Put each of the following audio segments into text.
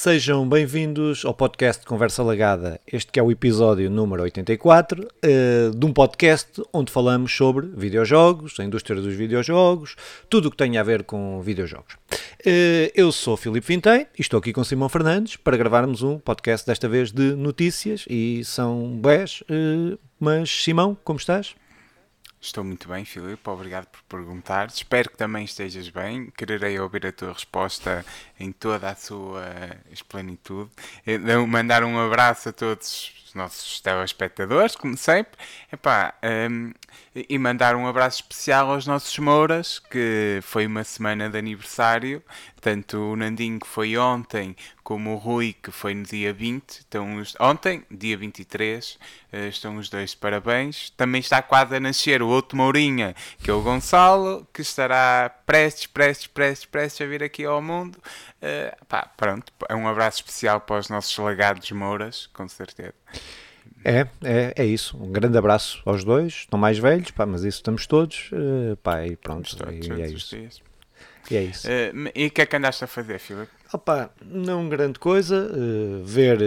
Sejam bem-vindos ao podcast Conversa Lagada. Este que é o episódio número 84 uh, de um podcast onde falamos sobre videojogos, a indústria dos videojogos, tudo o que tem a ver com videojogos. Uh, eu sou Filipe Vintém e estou aqui com Simão Fernandes para gravarmos um podcast desta vez de notícias e são 10, uh, mas Simão, como estás? Estou muito bem, Filipe. Obrigado por perguntar. Espero que também estejas bem. Quererei ouvir a tua resposta em toda a sua esplenitude. Mandar um abraço a todos os nossos telespectadores, como sempre. Epá, um, e mandar um abraço especial aos nossos Mouras, que foi uma semana de aniversário. Tanto o Nandinho, que foi ontem, como o Rui, que foi no dia 20. Então, ontem, dia 23, eh, estão os dois de parabéns. Também está quase a nascer o outro Mourinha, que é o Gonçalo, que estará prestes, prestes, prestes, prestes a vir aqui ao mundo. Uh, pá, pronto, é um abraço especial para os nossos legados Mouras, com certeza. É, é, é isso. Um grande abraço aos dois. Estão mais velhos, pá, mas isso estamos todos. Uh, pá, e pronto. Todos, e, é isso. E é isso. Uh, e o que é que andaste a fazer, Filipe? Opa, não grande coisa. Uh, ver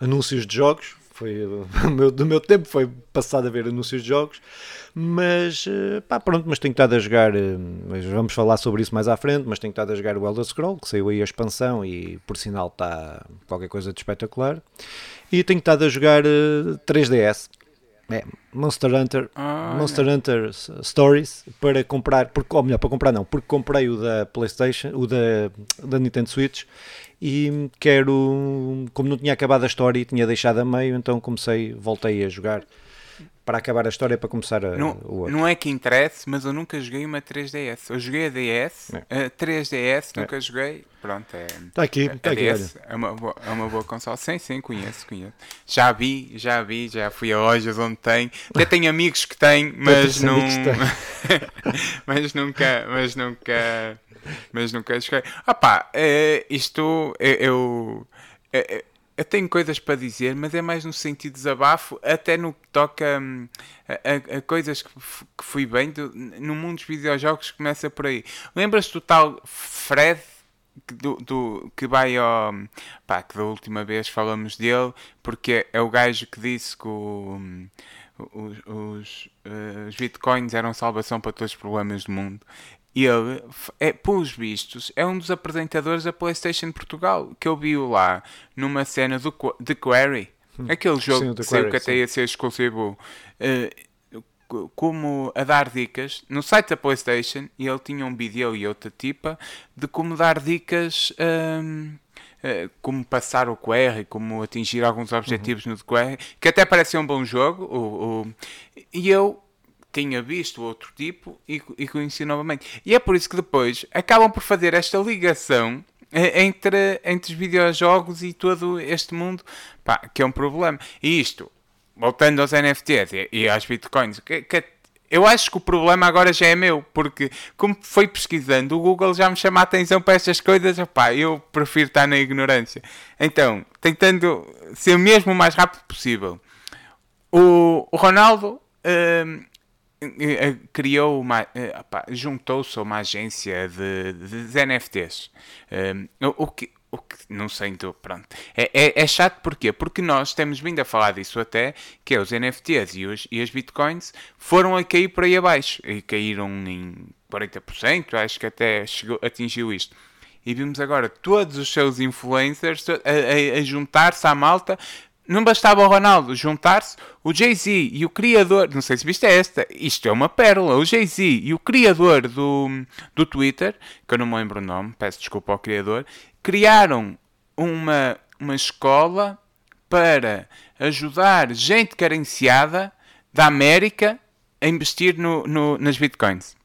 anúncios de jogos. Foi, meu, do meu tempo foi passado a ver anúncios de jogos. Mas, pá, pronto, mas tenho estado a jogar, mas vamos falar sobre isso mais à frente, mas tenho estado a jogar o Elder Scroll, que saiu aí a expansão e por sinal está qualquer coisa de espetacular. E tenho estado a jogar uh, 3DS. É, Monster Hunter, ah, Monster Hunter Stories para comprar, porque, ou melhor, para comprar não, porque comprei o da PlayStation, o da, da Nintendo Switch e quero, como não tinha acabado a história e tinha deixado a meio, então comecei, voltei a jogar para acabar a história para começar a, não, o outro. Não é que interesse, mas eu nunca joguei uma 3DS. Eu joguei a DS, é. a 3DS, é. nunca joguei. Pronto, é. Está aqui, está aqui. DS é uma, boa, é uma boa console. Sim, sim, conheço, conheço. Já vi, já vi, já fui a lojas onde tem. Até tenho amigos que têm, mas não. mas nunca, mas nunca. Mas nunca joguei. Ah pá, é, isto eu. eu é, eu tenho coisas para dizer, mas é mais no sentido de desabafo, até no que toca hum, a, a, coisas que, que fui bem do, no mundo dos videojogos começa por aí. Lembras-te do tal Fred do, do, que vai ao. Pá, que da última vez falamos dele, porque é o gajo que disse que o, hum, os, uh, os bitcoins eram salvação para todos os problemas do mundo ele, é, pelos vistos, é um dos apresentadores da PlayStation Portugal, que eu vi lá numa cena do The Quarry, hum. aquele jogo sim, que saiu que até ia ser exclusivo, uh, como a dar dicas no site da PlayStation, e ele tinha um vídeo e outra tipa de como dar dicas. Um, Uh, como passar o QR, como atingir alguns objetivos uhum. no QR, que até parecia um bom jogo. O, o, e eu tinha visto outro tipo e, e conheci novamente. E é por isso que depois acabam por fazer esta ligação eh, entre, entre os videojogos e todo este mundo, pá, que é um problema. E isto, voltando aos NFTs e, e às bitcoins, que, que, eu acho que o problema agora já é meu, porque como foi pesquisando, o Google já me chama a atenção para estas coisas, pá, eu prefiro estar na ignorância. Então, tentando ser mesmo o mais rápido possível. O, o Ronaldo. Hum, eh, criou uma. Eh, juntou-se a uma agência de, de NFTs. Um, o, que, o que não sei, então, pronto. É, é, é, chato porquê? Porque nós temos vindo a falar disso até, que é os NFTs e, os, e as bitcoins foram a cair por aí abaixo. E caíram em 40%, acho que até chegou, atingiu isto. E vimos agora todos os seus influencers a, a, a juntar-se à malta não bastava o Ronaldo juntar-se, o Jay-Z e o criador, não sei se viste esta, isto é uma pérola, o Jay-Z e o criador do, do Twitter, que eu não me lembro o nome, peço desculpa ao criador, criaram uma, uma escola para ajudar gente carenciada da América a investir no, no nas bitcoins.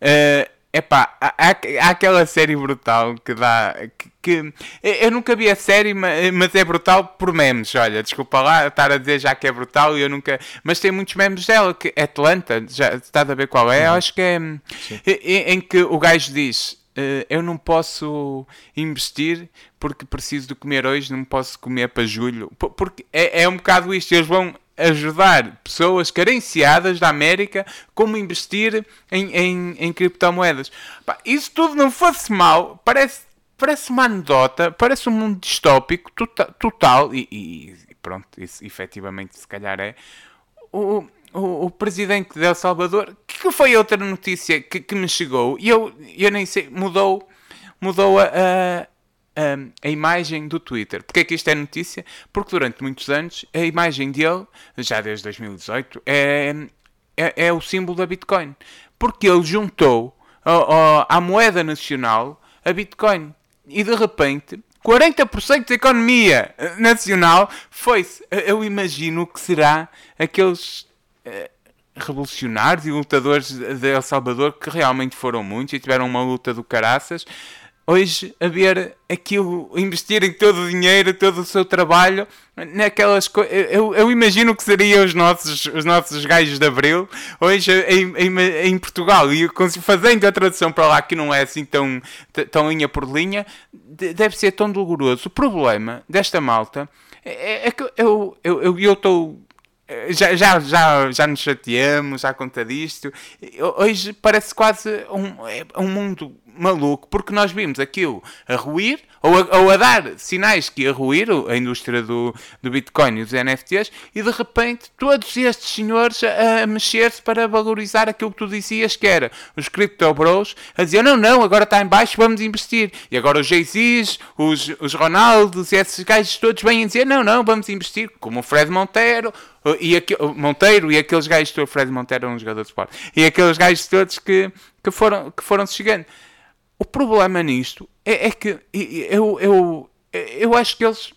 Uh, Epá, há, há, aquela série brutal que dá. Que, que, eu nunca vi a série, mas é brutal por memes. Olha, desculpa lá estar a dizer já que é brutal e eu nunca. Mas tem muitos memes dela, que Atlanta, já estás a ver qual é? Uhum. Acho que é. Em, em, que o gajo diz: uh, Eu não posso investir porque preciso de comer hoje, não posso comer para julho. Porque é, é um bocado isto, eles vão ajudar pessoas carenciadas da América como investir em, em, em criptomoedas. Isso tudo não fosse mal, parece parece uma anedota, parece um mundo distópico total, total e, e, pronto, isso efetivamente se calhar é. O, o, o, presidente de El Salvador, que foi outra notícia que, que me chegou, e eu, eu nem sei, mudou, mudou a, a, a, a, imagem do Twitter. Porque é que isto é notícia? Porque durante muitos anos a imagem dele, já desde 2018, é, é, é o símbolo da Bitcoin. Porque ele juntou à moeda nacional a Bitcoin. E de repente 40% da economia nacional foi-se. Eu imagino que será aqueles eh, revolucionários e lutadores de El Salvador que realmente foram muitos e tiveram uma luta do caraças hoje a ver aquilo, investirem todo o dinheiro, todo o seu trabalho naquelas coisas. Eu, eu, imagino que seriam os nossos, os nossos gajos de Abril hoje em, em, em, Portugal e fazendo a tradução para lá que não é assim tão, tão linha por linha, deve ser tão doloroso. O problema desta malta é, é que eu estou. Eu, eu, já, já, já, já nos chateamos à conta disto. Hoje parece quase um, é um mundo maluco, porque nós vimos aquilo a ruir, ou a, ou a dar sinais que ia ruir a indústria do, do Bitcoin e dos NFTs, e de repente todos estes senhores a, a mexer-se para valorizar aquilo que tu dizias que era os Crypto Bros, a dizer não, não, agora está em baixo, vamos investir. E agora os Jay-Z's, os, os Ronaldos e esses gajos todos vêm dizer não, não, vamos investir, como o Fred Monteiro, e aqui, Monteiro e aqueles gajos todos, Fred Monteiro é um jogador de esporte, e aqueles gajos todos que, que foram, que foram chegando. O problema nisto é, é que eu, eu, eu acho que eles.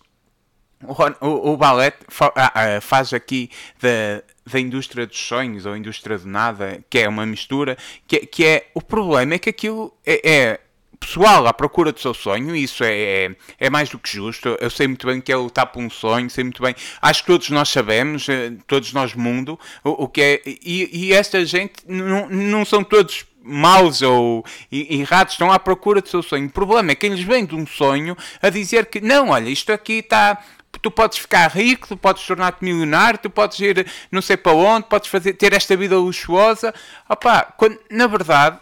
O, o, ballet ah, ah, faz aqui da, da indústria dos sonhos ou indústria de nada, que é uma mistura, que, que é. O problema é que aquilo é, é pessoal à procura do seu sonho, isso é, é, é, mais do que justo. Eu sei muito bem que é lutar por um sonho, sei muito bem. Acho que todos nós sabemos, eh, todos nós, mundo, o, o que é. E, e esta gente não, não são todos maus ou errados, estão à procura do seu sonho. O problema é que eles vêm de um sonho a dizer que não, olha, isto aqui está tu podes ficar rico, tu podes tornar-te milionário, tu podes ir não sei para onde, podes fazer, ter esta vida luxuosa. Opa, quando, na verdade,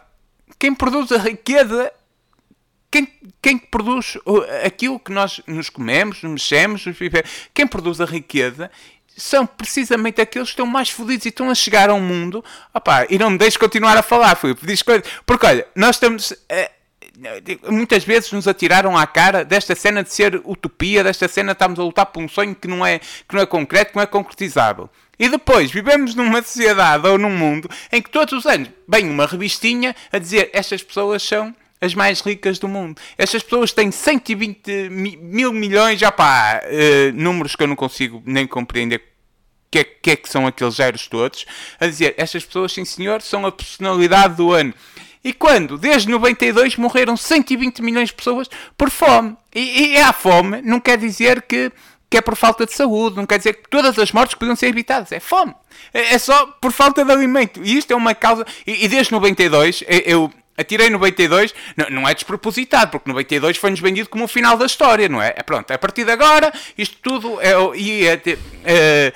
quem produz a riqueza, quem, quem produz aquilo que nós nos comemos, nos mexemos, nos vivemos, quem produz a riqueza são precisamente aqueles que estão mais fodidos e estão a chegar ao mundo. Opá, e não me deixes continuar a falar, Filipe. Coisas. Porque olha, nós estamos. Eh, muitas vezes nos atiraram à cara desta cena de ser utopia, desta cena de estamos a lutar por um sonho que não é, que não é concreto, que não é concretizável. E depois vivemos numa sociedade ou num mundo em que todos os anos vem uma revistinha a dizer estas pessoas são as mais ricas do mundo. Estas pessoas têm 120 mil milhões, já pá, uh, números que eu não consigo nem compreender que é, que é que são aqueles zeros todos, a dizer, estas pessoas, sim senhor, são a personalidade do ano. E quando, desde 92, morreram 120 milhões de pessoas por fome. E, e a fome não quer dizer que, que é por falta de saúde, não quer dizer que todas as mortes podiam ser evitadas. É fome. É, é só por falta de alimento. E isto é uma causa. E, e desde 92, eu, Atirei 92, não, não é despropositado, porque 92 foi-nos vendido como o final da história, não é? é pronto, a partir de agora, isto tudo é. é, é,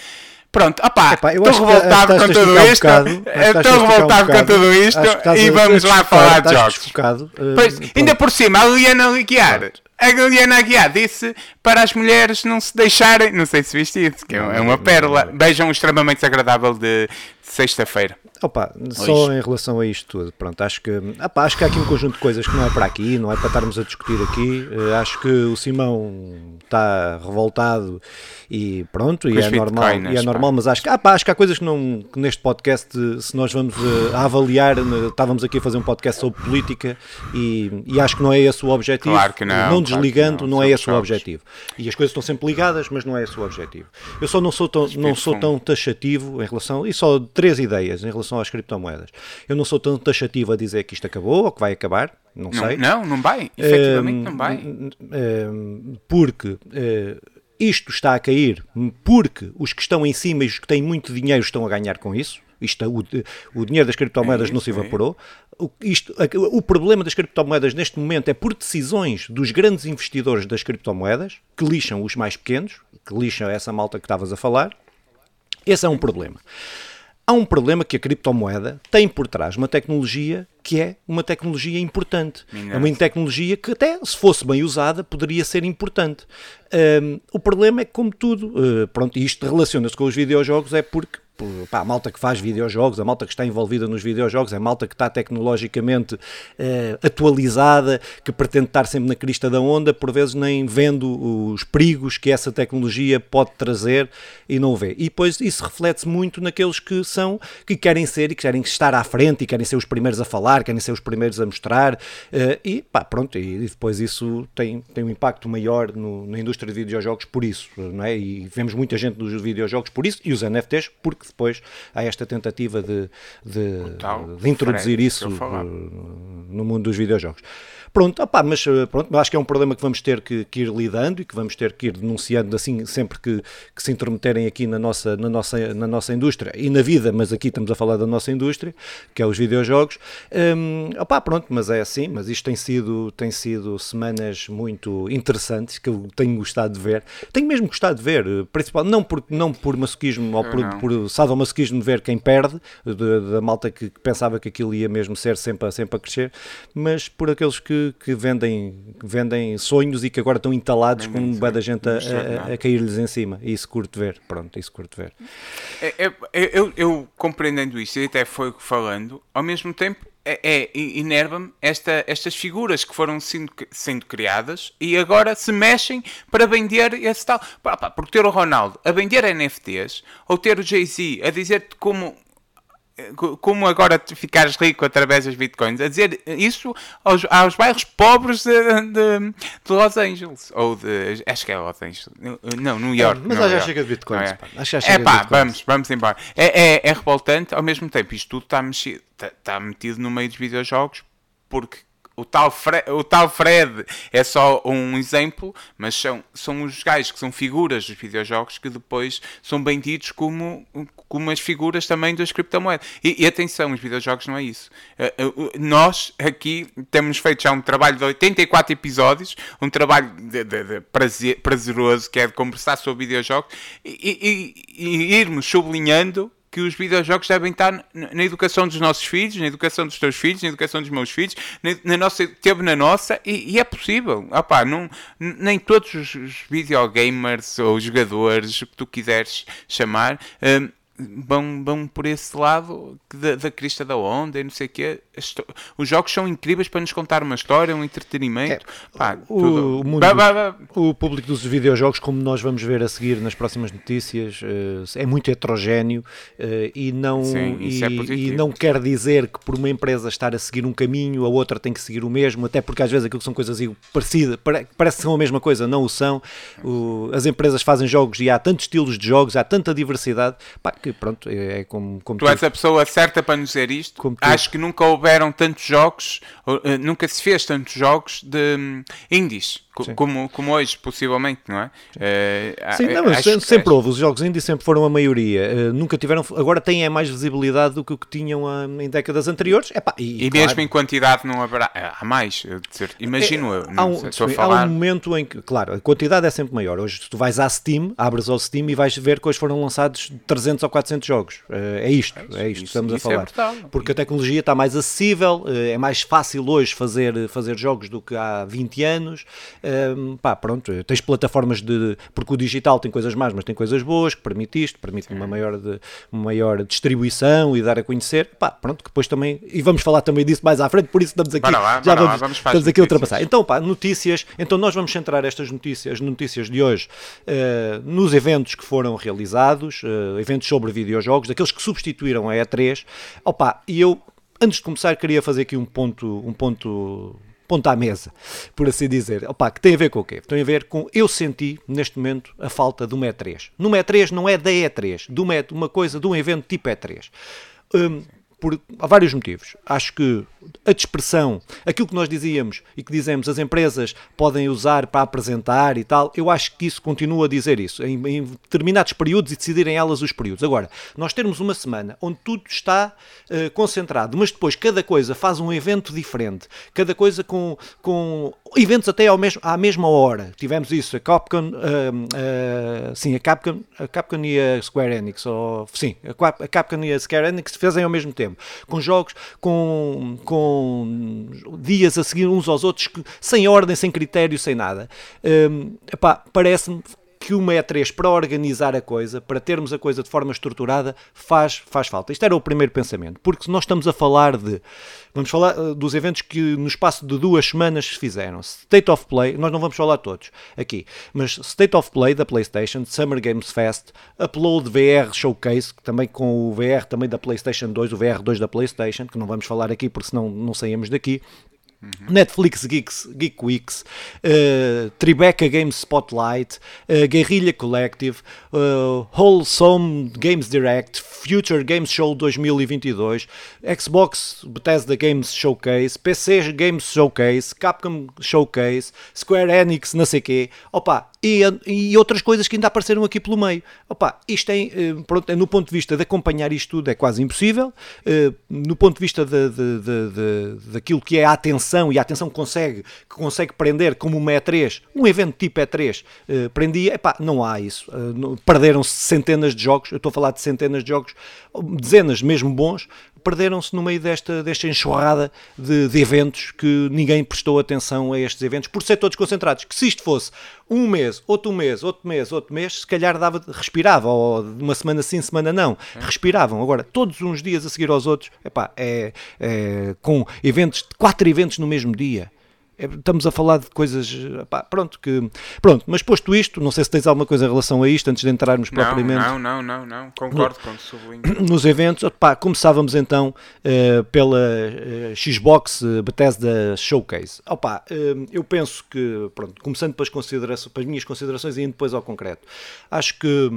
Pronto, opá, estou revoltado com tudo isto. estou revoltado com tudo isto e vamos lá falar de jogos. Uh, pois, ainda por cima, a Liliana Liquiar. A Liliana Aguiar disse para as mulheres não se deixarem. Não sei se viste isso, que é uma pérola. Beijam extremamente desagradável de sexta-feira. Opa, só em relação a isto tudo, pronto, acho que, opa, acho que há aqui um conjunto de coisas que não é para aqui, não é para estarmos a discutir aqui. Uh, acho que o Simão está revoltado e pronto, e é, normal, e é normal, mas acho que, opa, acho que há coisas que, não, que neste podcast, se nós vamos uh, avaliar, estávamos aqui a fazer um podcast sobre política e, e acho que não é esse o objetivo. Claro que não. Não desligando, não, não, é esse o objetivo. E as coisas estão sempre ligadas, mas não é esse o objetivo. Eu só não sou tão, não sou tão taxativo em relação, e só três ideias em relação relação às criptomoedas. Eu não sou tão taxativo a dizer que isto acabou ou que vai acabar, não, não sei. Não, não vai, efetivamente um, não vai. Um, porque uh, isto está a cair, porque os que estão em cima e os que têm muito dinheiro estão a ganhar com isso. Isto, o, o dinheiro das criptomoedas é isso, não se evaporou. É. O, isto, o problema das criptomoedas neste momento é por decisões dos grandes investidores das criptomoedas, que lixam os mais pequenos, que lixam essa malta que estavas a falar. Esse é um problema. Há um problema que a criptomoeda tem por trás uma tecnologia que é uma tecnologia importante. É uma tecnologia que até, se fosse bem usada, poderia ser importante. Um, o problema é que, como tudo, uh, pronto, isto relaciona-se com os videojogos, é porque pá, a malta que faz videojogos, a malta que está envolvida nos videojogos, a malta que está tecnologicamente eh, atualizada, que pretende estar sempre na crista da onda, por vezes nem vendo os perigos que essa tecnologia pode trazer e não vê. E depois isso reflete-se muito naqueles que são, que querem ser e que querem estar à frente e querem ser os primeiros a falar, querem ser os primeiros a mostrar eh, e pá, pronto, e, depois isso tem, tem um impacto maior no, na indústria de videojogos por isso, não é? E vemos muita gente dos videojogos por isso e os NFTs porque depois há esta tentativa de, de, de introduzir isso no mundo dos videojogos. Pronto, opá, mas eh, pronto, acho que é um problema que vamos ter que, que, ir lidando e que vamos ter que ir denunciando assim sempre que, que, se intrometerem aqui na nossa, na, nossa, na nossa indústria e na vida, mas aqui estamos a falar da nossa indústria, que é os videojogos. Um, opá, pronto, mas é assim, mas isto tem sido, tem sido semanas muito interessantes que eu tenho gostado de ver. Tenho mesmo gostado de ver, eh, principalmente não por, não por masoquismo ou por, por sadomasoquismo de ver quem perde, da malta que, que pensava que aquilo ia mesmo ser sempre, sempre a crescer, mas por aqueles que que, vendem, vendem sonhos e que agora estão entalados com um da gente a, a, a cair-lhes em cima. Isso curto ver. Pronto, isso curto ver. É, é, eu, eu, compreendendo isso, e até foi falando, ao mesmo tempo é, é inerva-me esta, estas figuras que foram sendo, sendo criadas e agora se mexem para vender esse tal. Porque ter o Ronaldo a vender NFTs ou ter o Jay-Z a dizer-te como como agora ficares rico através das bitcoins, a dizer isso aos, aos bairros pobres de, de, de, Los Angeles, ou de, acho que é Los Angeles, não, New York. É, mas já chega de bitcoins, é. pá. Acho que já é pá, vamos, vamos embora. É, é, é revoltante, ao mesmo tempo, isto tudo está, mexido, está, está metido no meio dos videojogos, porque o tal, Fred, o tal Fred é só um exemplo, mas são, são os gajos que são figuras dos videojogos que depois são vendidos como, como as figuras também das criptomoedas. E, e atenção, os videojogos não é isso. Uh, uh, nós aqui temos feito já um trabalho de 84 episódios, um trabalho de, de, de prazer, prazeroso que é de conversar sobre videojogos e, e, e irmos sublinhando que os videojogos devem estar na educação dos nossos filhos, na educação dos teus filhos, na educação dos meus filhos, na, nossa, teve na nossa, e, e é possível. Opa, não, nem todos os videogamers ou jogadores, o que tu quiseres chamar, um, vão, vão por esse lado da, da crista da onda e não sei o quê. Os jogos são incríveis para nos contar uma história, um entretenimento. É, Pá, o, mundo, bah, bah, bah. o, público dos videojogos, como nós vamos ver a seguir nas próximas notícias, eh, é muito heterogéneo eh, e, não, Sim, e, é e, não quer dizer que por uma empresa estar a seguir um caminho, a outra tem que seguir o mesmo, até porque às vezes aquilo são coisas parecidas, parece que são a mesma coisa, não o são. as empresas fazem jogos e há tantos estilos de jogos, há tanta diversidade pá, que pronto, é, é como, como tu, tu és a pessoa certa para nos dizer isto. Acho que nunca houveram tantos jogos, uh, nunca se fez tantos jogos de um, como, como hoje, possivelmente, não é? Uh, Sim, não, mas sempre houve. Os jogos indie sempre foram a maioria. Uh, nunca tiveram. Agora têm é mais visibilidade do que o que tinham uh, em décadas anteriores. Epá, e, e claro, mesmo em quantidade não haverá. Há mais, imagino eu. Há um, sim, falar... há um momento em que, claro, a quantidade é sempre maior. Hoje tu vais à Steam, abres ao Steam e vais ver que hoje foram lançados 300 ou 400 jogos. é isto, é isto que estamos isso a falar. É Porque a tecnologia está mais acessível, é mais fácil hoje fazer, fazer jogos do que há 20 anos um, pá, pronto, tens plataformas de. Porque o digital tem coisas más, mas tem coisas boas que permite isto, permite uma maior, de, uma maior distribuição e dar a conhecer. Pá, pronto, depois também. E vamos falar também disso mais à frente, por isso estamos aqui. Lá, já vamos, lá, vamos estamos aqui a ultrapassar. Então, pá, notícias. Então, nós vamos centrar estas notícias, notícias de hoje uh, nos eventos que foram realizados, uh, eventos sobre videojogos, daqueles que substituíram a E3. Opa, e eu antes de começar, queria fazer aqui um ponto, um ponto ponto à mesa, por assim dizer. Opa, que tem a ver com o quê? Tem a ver com eu senti neste momento a falta de uma E3. Numa E3 não é da E3, de uma, uma coisa, de um evento tipo E3. Um, por vários motivos. Acho que a dispersão, aquilo que nós dizíamos e que dizemos as empresas podem usar para apresentar e tal, eu acho que isso continua a dizer isso, em, em determinados períodos e decidirem elas os períodos. Agora, nós termos uma semana onde tudo está uh, concentrado, mas depois cada coisa faz um evento diferente, cada coisa com, com eventos até ao mesmo, à mesma hora. Tivemos isso, a Capcom, uh, uh, sim, a Capcom, a Capcom e a Square Enix, ou, sim, a Capcom e a Square Enix fazem ao mesmo tempo, com jogos, com, com dias a seguir uns aos outros, sem ordem, sem critério, sem nada. Um, parece-me que uma E3 para organizar a coisa, para termos a coisa de forma estruturada, faz, faz falta. Isto era o primeiro pensamento, porque nós estamos a falar de. Vamos falar uh, dos eventos que no espaço de duas semanas se fizeram. State of Play, nós não vamos falar todos aqui, mas State of Play da PlayStation, Summer Games Fest, Upload VR Showcase, também com o VR também da PlayStation 2, o VR 2 da PlayStation, que não vamos falar aqui porque senão não saímos daqui. Uhum. Netflix Geeks, Geek Weeks, uh, Tribeca Games Spotlight, uh, Guerrilla Collective, uh, Wholesome Games Direct, Future Games Show 2022, Xbox Bethesda Games Showcase, PC Games Showcase, Capcom Showcase, Square Enix, não sei quê. Opa, e, e, outras coisas que ainda apareceram aqui pelo meio. Opa, isto é, pronto, no ponto de vista de acompanhar isto tudo é quase impossível, no ponto de vista de, de, de, de, daquilo que é a atenção e a atenção consegue, que consegue prender como uma E3, um evento tipo E3, prendia, epá, não há isso. Perderam-se centenas de jogos, eu estou a falar de centenas de jogos, dezenas mesmo bons, perderam-se no meio desta, desta enxurrada de, de, eventos que ninguém prestou atenção a estes eventos, por ser todos concentrados. Que se isto fosse um mês, outro mês, outro mês, outro mês, se calhar dava, respirava, ou uma semana sim, semana não, respiravam. Agora, todos uns dias a seguir aos outros, epá, é, é com eventos, quatro eventos no mesmo dia. É, estamos a falar de coisas. Pá, pronto, que. Pronto, mas posto isto, não sei se tens alguma coisa em relação a isto antes de entrarmos propriamente. Não, não, não, não. Concordo com o sublinho. Nos eventos, pá, começávamos então uh, pela uh, Xbox uh, Bethesda Showcase. Opa, uh, eu penso que, pronto, começando pelas, considerações, pelas minhas considerações e indo depois ao concreto, acho que.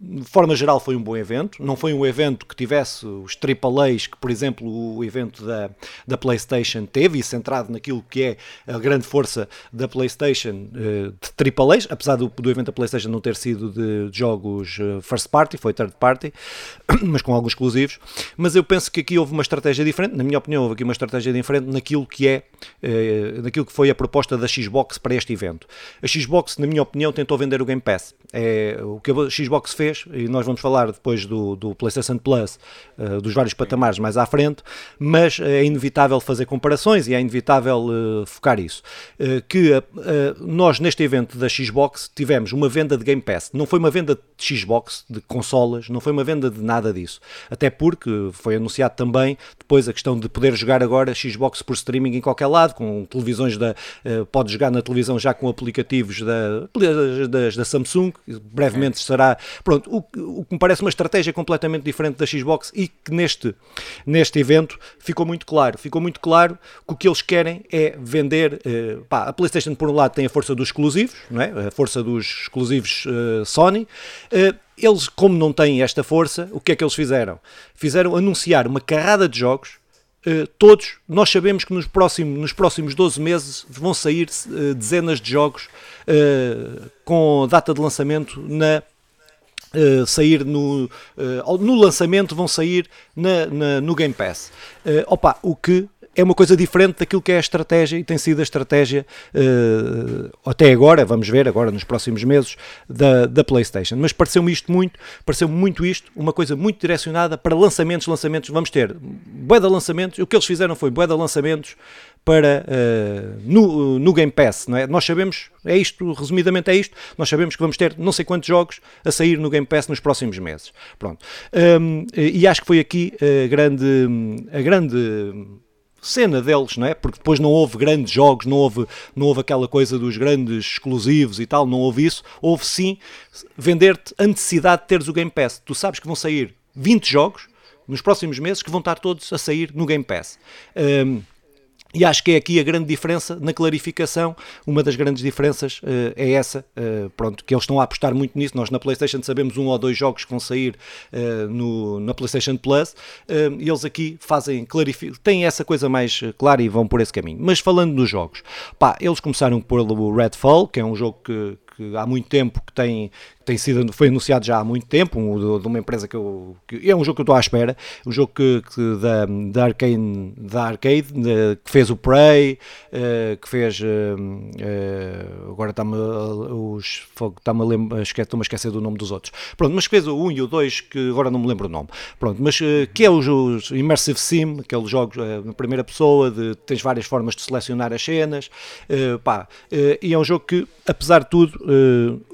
De forma geral foi um bom evento, não foi um evento que tivesse os AAAs que, por exemplo, o evento da, da PlayStation teve, e centrado naquilo que é a grande força da PlayStation eh, de AAAs, apesar do, do evento da PlayStation não ter sido de jogos eh, first party, foi third party, mas com alguns exclusivos, mas eu penso que aqui houve uma estratégia diferente, na minha opinião houve aqui uma estratégia diferente naquilo que é, eh, naquilo que foi a proposta da Xbox para este evento. A Xbox, na minha opinião, tentou vender o Game Pass. É, o que a Xbox fez fez, e nós vamos falar depois do, do PlayStation Plus, uh, dos vários patamares mais à frente, mas é inevitável fazer comparações e é inevitável uh, focar isso. Uh, que nós, neste evento da Xbox, tivemos uma venda de Game Pass. Não foi uma venda de Xbox, de consolas, não foi uma venda de nada disso. Até porque foi anunciado também depois a questão de poder jogar agora Xbox por streaming em qualquer lado, com televisões da. pode jogar na televisão já com aplicativos da, da, da Samsung, brevemente será. Pronto, O, o que me parece uma estratégia completamente diferente da Xbox e que neste, neste evento ficou muito claro. Ficou muito claro que o que eles querem é vender. Eh, pá, a PlayStation, por um lado, tem a força dos exclusivos, não é? a força dos exclusivos eh, Sony. Eh, eles, como não têm esta força, o que é que eles fizeram? Fizeram anunciar uma carrada de jogos Uh, todos, nós sabemos que nos próximos, nos próximos 12 meses vão sair uh, dezenas de jogos uh, com data de lançamento na Uh, sair no, uh, no lançamento, vão sair na, na, no Game Pass. Uh, opa, o que é uma coisa diferente daquilo que é a estratégia e tem sido a estratégia uh, até agora, vamos ver agora nos próximos meses, da, da PlayStation. Mas pareceu-me isto muito, pareceu-me muito isto, uma coisa muito direcionada para lançamentos, lançamentos, vamos ter bué de lançamentos, o que eles fizeram foi bué de lançamentos para uh, no, no Game Pass, não é? Nós sabemos, é isto, resumidamente é isto, nós sabemos que vamos ter não sei quantos jogos a sair no Game Pass nos próximos meses. Pronto. Um, e acho que foi aqui a grande, a grande cena deles, não é? Porque depois não houve grandes jogos, não houve, não houve aquela coisa dos grandes exclusivos e tal, não houve isso. Houve sim vender-te a necessidade de teres o Game Pass. Tu sabes que vão sair 20 jogos nos próximos meses que vão estar todos a sair no Game Pass. Um, E acho que é aqui a grande diferença na clarificação. Uma das grandes diferenças uh, é essa, uh, pronto, que eles estão a apostar muito nisso. Nós na PlayStation sabemos um ou dois jogos que vão sair uh, no, na PlayStation Plus. e eles aqui fazem têm essa coisa mais clara e vão por esse caminho. Mas falando dos jogos, pá, eles começaram pelo Redfall, que é um jogo que, que há muito tempo que tem, tem sido, foi anunciado já há muito tempo, um, de, uma empresa que eu. Que, é um jogo que eu estou à espera, um jogo que, que da, da, Arcane, da Arcade, de, que fez o Prey, uh, que fez. Uh, agora está-me. Está-me a a esquecer do nome dos outros. Pronto, mas fez o 1 e o 2, que agora não me lembro o nome. Pronto, mas que é os, os Immersive Sim, aqueles jogos na primeira pessoa, de, tens várias formas de selecionar as cenas, pá, e é um jogo que, apesar de tudo,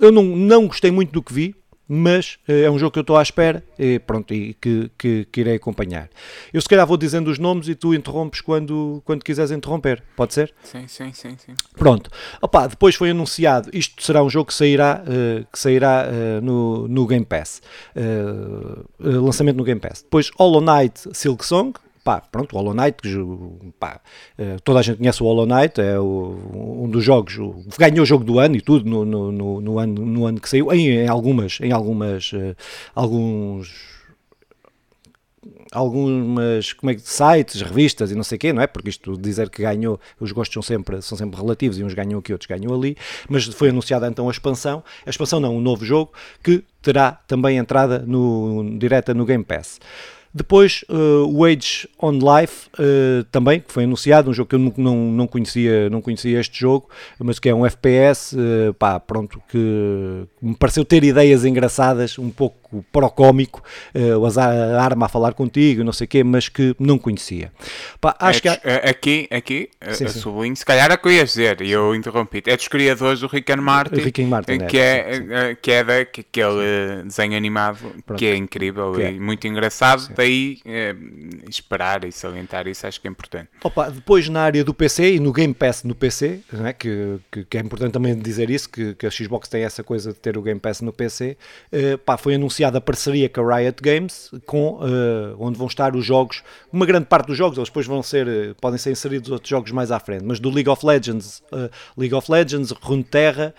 eu não, não gostei muito muito do que vi, mas uh, é um jogo que eu estou à espera e pronto, e que, que, que, irei acompanhar. Eu se calhar vou dizendo os nomes e tu interrompes quando, quando quiseres interromper, pode ser? Sim, sim, sim. sim. Pronto. Opa, depois foi anunciado, isto será um jogo que sairá, uh, que sairá uh, no, no Game Pass, lançamento no Game Pass. Depois Hollow Knight Silk Song, pá, pronto, o Hollow Knight, pá, eh, toda a gente conhece o Hollow Knight, é o, um dos jogos, ganhou o jogo do ano e tudo no, no, no, no ano, no ano que saiu, em, em algumas, em algumas, uh, alguns algumas como é que, sites, revistas e não sei o quê, não é? Porque isto dizer que ganhou, os gostos são sempre, são sempre relativos e uns ganham aqui, outros ganham ali, mas foi anunciada então a expansão, a expansão não, um novo jogo que terá também entrada no, direta no Game Pass. Depois, uh, o Age on Life, uh, também, que foi anunciado, um jogo que eu não, não, não, conhecia, não conhecia este jogo, mas que é um FPS, uh, pá, pronto, que me pareceu ter ideias engraçadas, um pouco o cómico, uh, a arma a falar contigo, não sei o quê, mas que não conhecia. Pá, acho é, que há... É, aqui, aqui, sim, sim. sublinho, se calhar é o que eu ia dizer, e eu interrompi é dos criadores do Rick and Martin, Rick and Martin que, é, é que é da, que, aquele desenho animado, pronto. que é incrível que e muito engraçado, sim daí é, esperar e salientar isso acho que é importante. Opa, depois na área do PC e no Game Pass no PC, é? que, que, que, é importante também dizer isso, que, que, a Xbox tem essa coisa de ter o Game Pass no PC, uh, pá, foi anunciada a parceria com a Riot Games, com, uh, onde vão estar os jogos, uma grande parte dos jogos, eles depois vão ser, uh, podem ser inseridos outros jogos mais à frente, mas do League of Legends, League of Legends, Runeterra,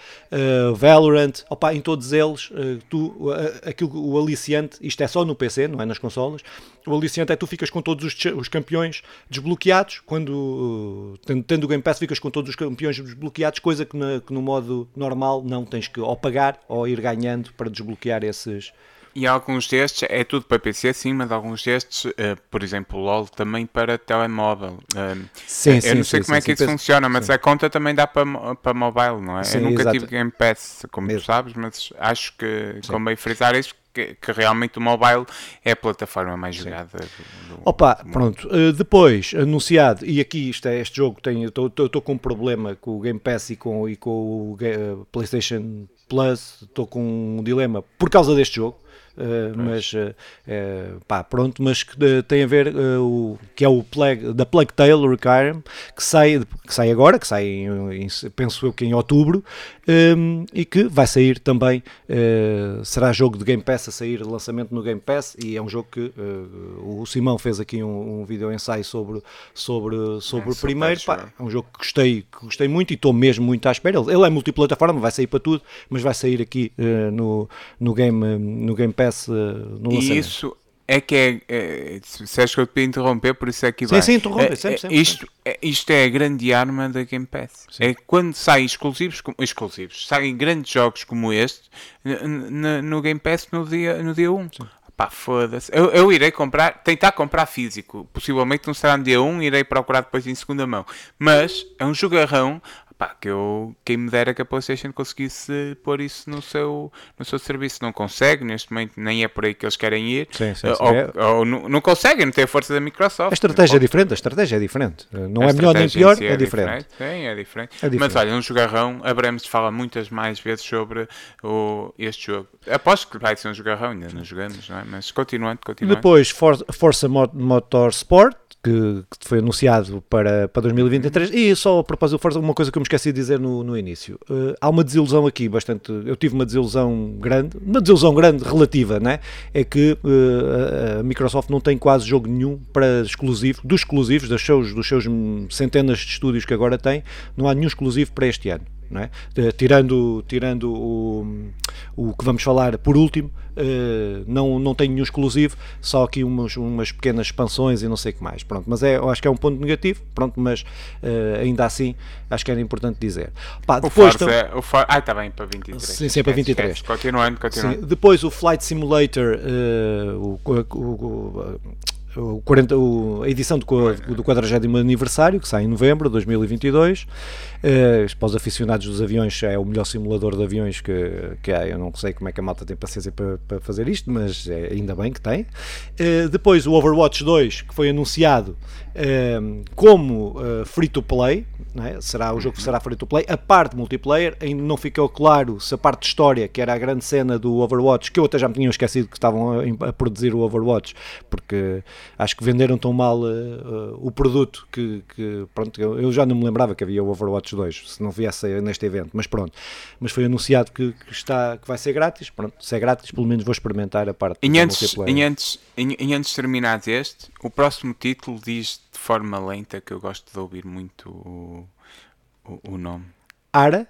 Valorant, opa, em todos eles, tu, aquilo, o aliciante, isto é só no PC, não é nas consolas, o aliciante é tu ficas com todos os, os campeões desbloqueados, quando tendo, tendo o Game Pass ficas com todos os campeões desbloqueados, coisa que, na, que, no modo normal não tens que ou pagar ou ir ganhando para desbloquear esses. E alguns destes, é tudo para PC sim, mas alguns destes, uh, por exemplo, o LOL também para telemóvel. Uh, sim, eu sim, não sei sim, como é sim, é que isso funciona, mas a conta também dá para, para mobile, não é? eu nunca exato. tive Game Pass, como Mesmo. tu sabes, mas acho que convém frisar isso que, que, realmente o mobile é a plataforma mais jogada. Do, do, Opa, do pronto. Uh, depois, anunciado, e aqui isto é, este jogo tem, estou com um problema com o Game Pass e com, e com o PlayStation Plus, estou com um dilema por causa deste jogo. Uh, mas uh, pá, pronto, mas que tem a ver o que é o Plague, da Plague Tale Requiem, que sai, que sai agora, que sai em, em, penso eu que em outubro, um, e que vai sair também, será jogo de Game Pass a sair lançamento no Game Pass, e é um jogo que o Simão fez aqui um, um vídeo ensaio sobre, sobre, sobre é, o primeiro, pá, é um jogo que gostei, que gostei muito e estou mesmo muito à espera. Ele, ele é multiplataforma, vai sair para tudo, mas vai sair aqui no, no, game, no Game Pass acontece no lançamento. E isso é que é, é se acho que eu te interromper, por isso é que vai. Sim, sim, interrompe, é, sempre, sempre, isto, é, isto é a grande arma da Game Pass. Sim. É quando saem exclusivos, exclusivos, saem grandes jogos como este no Game Pass no dia, no dia 1. Sim. Pá, foda-se. Eu, eu irei comprar, tentar comprar físico. Possivelmente não será no dia 1, irei procurar depois em segunda mão. Mas é um jogarrão Pá, que eu, quem me dera que a PlayStation conseguisse pôr isso no seu, no seu serviço. Não consegue, neste momento nem é por aí que eles querem ir. Sim, sim, sim. Ou, é... ou, não, não conseguem, não tem a força da Microsoft. A estratégia é diferente, a estratégia é diferente. Não a é melhor nem pior, si é, é diferente. diferente. Sim, é diferente. é diferente. Mas olha, um jogarrão, a Bremes fala muitas mais vezes sobre o, este jogo. Aposto que vai ser um jogarrão, ainda não jogamos, não é? Mas continuando, continuando. Depois, For, Força Motorsport que, que, foi anunciado para, para 2023. E só a propósito do Forza, uma coisa que eu me esqueci de dizer no, no início. Uh, há uma desilusão aqui bastante. Eu tive uma desilusão grande, uma desilusão grande relativa, né? É que uh, a Microsoft não tem quase jogo nenhum para exclusivo, dos exclusivos, dos seus, dos seus centenas de estúdios que agora tem, não há nenhum exclusivo para este ano. É? Tirando, tirando o, o que vamos falar por último, uh, não, não tem nenhum exclusivo, só aqui umas, umas pequenas expansões e não sei o que mais. Pronto, mas é, eu acho que é um ponto negativo, pronto, mas uh, ainda assim acho que era importante dizer. Pá, depois, o Forza, é, o For... Ah, está bem, para 23. Sim, sim, é para 23. Continuando, continuando. Sim, depois o Flight Simulator, o, o, o o 40, o, a edição do, do 40 aniversário, que sai em novembro de 2022. Uh, para os aficionados dos aviões, é o melhor simulador de aviões que, que há. Eu não sei como é que a malta tem paciência para, para fazer isto, mas é, ainda bem que tem. Uh, depois o Overwatch 2, que foi anunciado uh, como free to play, é? será o jogo que será free to play. A parte multiplayer, ainda não ficou claro se a parte de história, que era a grande cena do Overwatch, que eu até já me tinha esquecido que estavam a, a produzir o Overwatch, porque acho que venderam tão mal uh, o produto que, que, pronto, eu, já não me lembrava que havia o Overwatch 2, se não viesse neste evento, mas pronto, mas foi anunciado que, que está, que vai ser grátis, pronto, se é grátis, pelo menos vou experimentar a parte em antes, em antes, em, em antes de terminar este, o próximo título diz de forma lenta que eu gosto de ouvir muito o, o, o nome. Ara?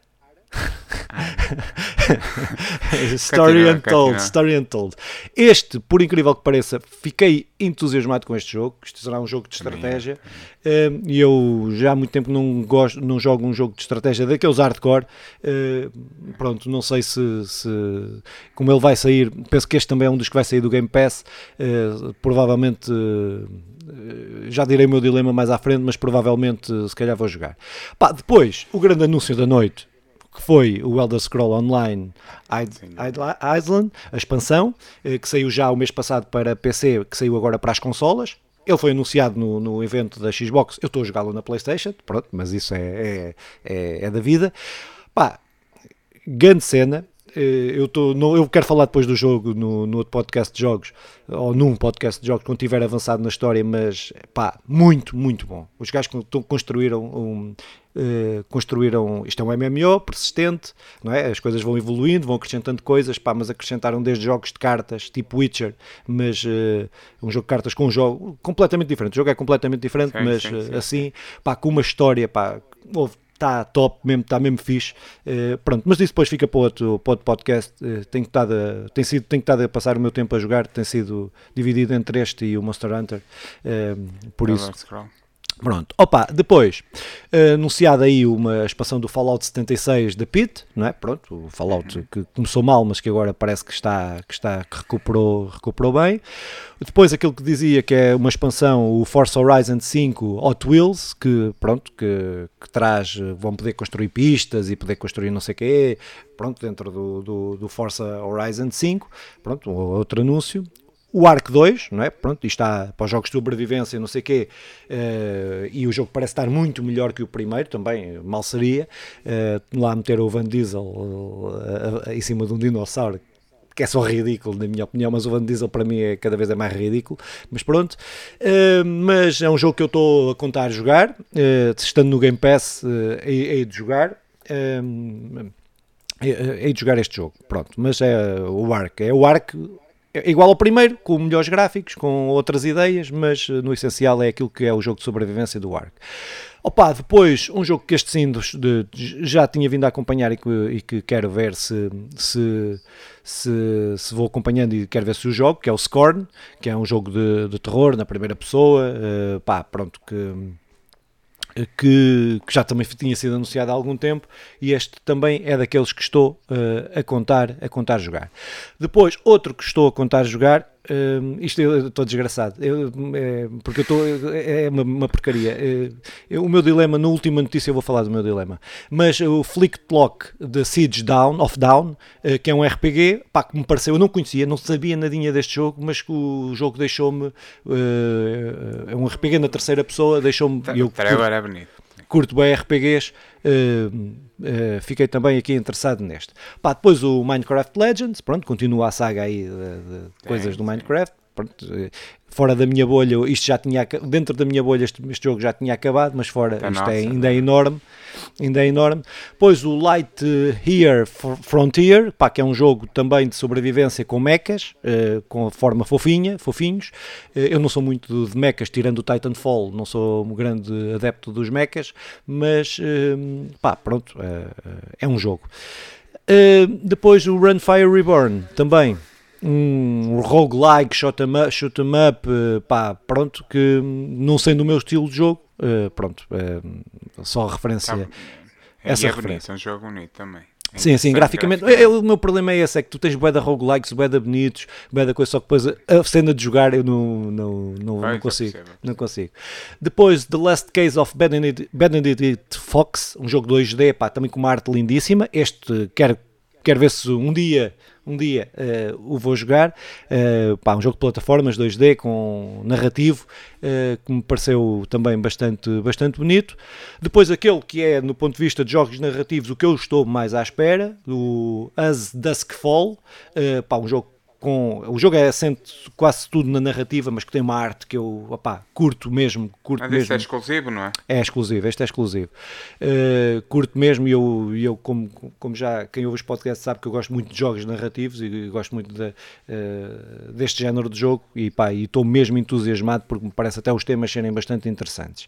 story Untold. Story Untold. Este, por incrível que pareça, fiquei entusiasmado com este jogo. Isto será um jogo de estratégia. Uh, e eu já há muito tempo não, gosto, não jogo um jogo de estratégia daqueles hardcore. Uh, pronto, não sei se, se, como ele vai sair. Penso que este também é um dos que vai sair do Game Pass. Uh, provavelmente já direi o meu dilema mais à frente, mas provavelmente se calhar vou jogar. Pá, depois, o grande anúncio da noite que foi o Elder Scroll Online Island, a expansão, eh, que saiu já o mês passado para PC, que saiu agora para as consolas. Ele foi anunciado no, no evento da Xbox. Eu estou a jogá-lo na PlayStation, pronto, mas isso é, é, é, é da vida. Pá, grande cena. Eh, eu, tô, no, eu quero falar depois do jogo no, no outro podcast de jogos, ou num podcast de jogos, quando tiver avançado na história, mas pá, muito, muito bom. Os gajos construíram um, Uh, construíram, isto é um MMO persistente, não é? As coisas vão evoluindo, vão acrescentando coisas, pá, mas acrescentaram desde jogos de cartas, tipo Witcher, mas uh, um jogo de cartas com um jogo completamente diferente. O jogo é completamente diferente, sim, mas sim, sim, assim, pá, com uma história, pá, está top mesmo, está mesmo fixe. Uh, pronto, mas isso depois fica para outro, para outro podcast. Uh, tenho, estado a, tenho, sido, tenho estado a passar o meu tempo a jogar, tem sido dividido entre este e o Monster Hunter. Uh, por isso. Pronto, opa, depois uh, anunciada aí uma expansão do Fallout 76 da Pit, não é? Pronto, o Fallout uhum. que começou mal, mas que agora parece que está que está que recuperou, recuperou bem. Depois aquilo que dizia que é uma expansão, o Forza Horizon 5 Hot Wheels, que pronto, que, que traz, vão poder construir pistas e poder construir não sei o quê, pronto, dentro do, do, do Forza Horizon 5, pronto, outro anúncio o Ark 2, não é? Pronto, isto está para os jogos de sobrevivência, não sei o quê, uh, e o jogo parece estar muito melhor que o primeiro, também mal seria. Uh, lá meter o Van Diesel uh, em cima de um dinossauro, que é só ridículo, na minha opinião, mas o Van Diesel para mim é cada vez é mais ridículo. Mas pronto, uh, mas é um jogo que eu estou a contar jogar, uh, estando no Game Pass, uh, hei, de jogar. Uh, hei de jogar este jogo, pronto, mas é o Ark, é o Ark é igual ao primeiro, com melhores gráficos, com outras ideias, mas eh, no essencial é aquilo que é o jogo de sobrevivência do Ark. Opa, depois, um jogo que este sim de, já tinha vindo a acompanhar e que, e que quero ver se, se, se, se, vou acompanhando e quero ver se o jogo, que é o Scorn, que é um jogo de, de terror na primeira pessoa, uh, pá, pronto, que que, que, já também tinha sido anunciado há algum tempo e este também é daqueles que estou uh, a contar a contar jogar. Depois, outro que estou a contar jogar Uh, isto eu estou desgraçado, eu, é, porque eu estou. É, é uma, uma porcaria. É, o meu dilema, na última notícia, eu vou falar do meu dilema. Mas o Flick Block de Siege Down, of Down, uh, que é um RPG, pá, que me pareceu, eu não conhecia, não sabia nadinha deste jogo, mas que o jogo deixou-me. Uh, é um RPG na terceira pessoa, deixou-me. Eu, agora é bonito curto bem RPGs, uh, uh, fiquei também aqui interessado neste. Pá, depois o Minecraft Legends, pronto, continua a saga aí de, de coisas do Minecraft. Pronto, fora da minha bolha, isto já tinha dentro da minha bolha este, este jogo já tinha acabado, mas fora tá isto é, ainda é enorme, ainda é enorme. Pois o Light Here Frontier, pá, que é um jogo também de sobrevivência com mechas, uh, com forma fofinha, fofinhos. Uh, eu não sou muito de mechas, tirando o Titanfall, não sou um grande adepto dos mechas, mas uh, pá, pronto, é um jogo. depois o Runfire Reborn também um roguelike, shoot 'em up, shoot em up pá, pronto, que não sendo o meu estilo de jogo, uh, pronto, uh, só referência. Tá, essa é referência. Bonito, é um jogo bonito também. É sim, sim, graficamente. graficamente. o meu problema é esse: é que tu tens bué da roguelikes, bué da bonitos, bué da coisa, só que depois a cena de jogar eu não, não, não, não consigo. Não consigo. Depois, The Last Case of Benedict, Benedict Fox, um jogo 2D, pá, também com uma arte lindíssima. Este quero, quero ver se um dia um dia uh, o vou jogar. Uh, pá, um jogo de plataformas 2D com narrativo uh, que me pareceu também bastante, bastante bonito. Depois aquele que é, no ponto de vista de jogos narrativos, o que eu estou mais à espera, o As Dusk Fall, pá, um jogo com o jogo é assente quase tudo na narrativa, mas que tem uma arte que eu opá, curto mesmo. Curto mas mesmo. é exclusivo, não é? É exclusivo, este é exclusivo. Uh, curto mesmo e eu, eu como, como já quem ouve os podcasts sabe que eu gosto muito de jogos narrativos e gosto muito de, uh, deste género de jogo e estou mesmo entusiasmado porque me parece até os temas serem bastante interessantes.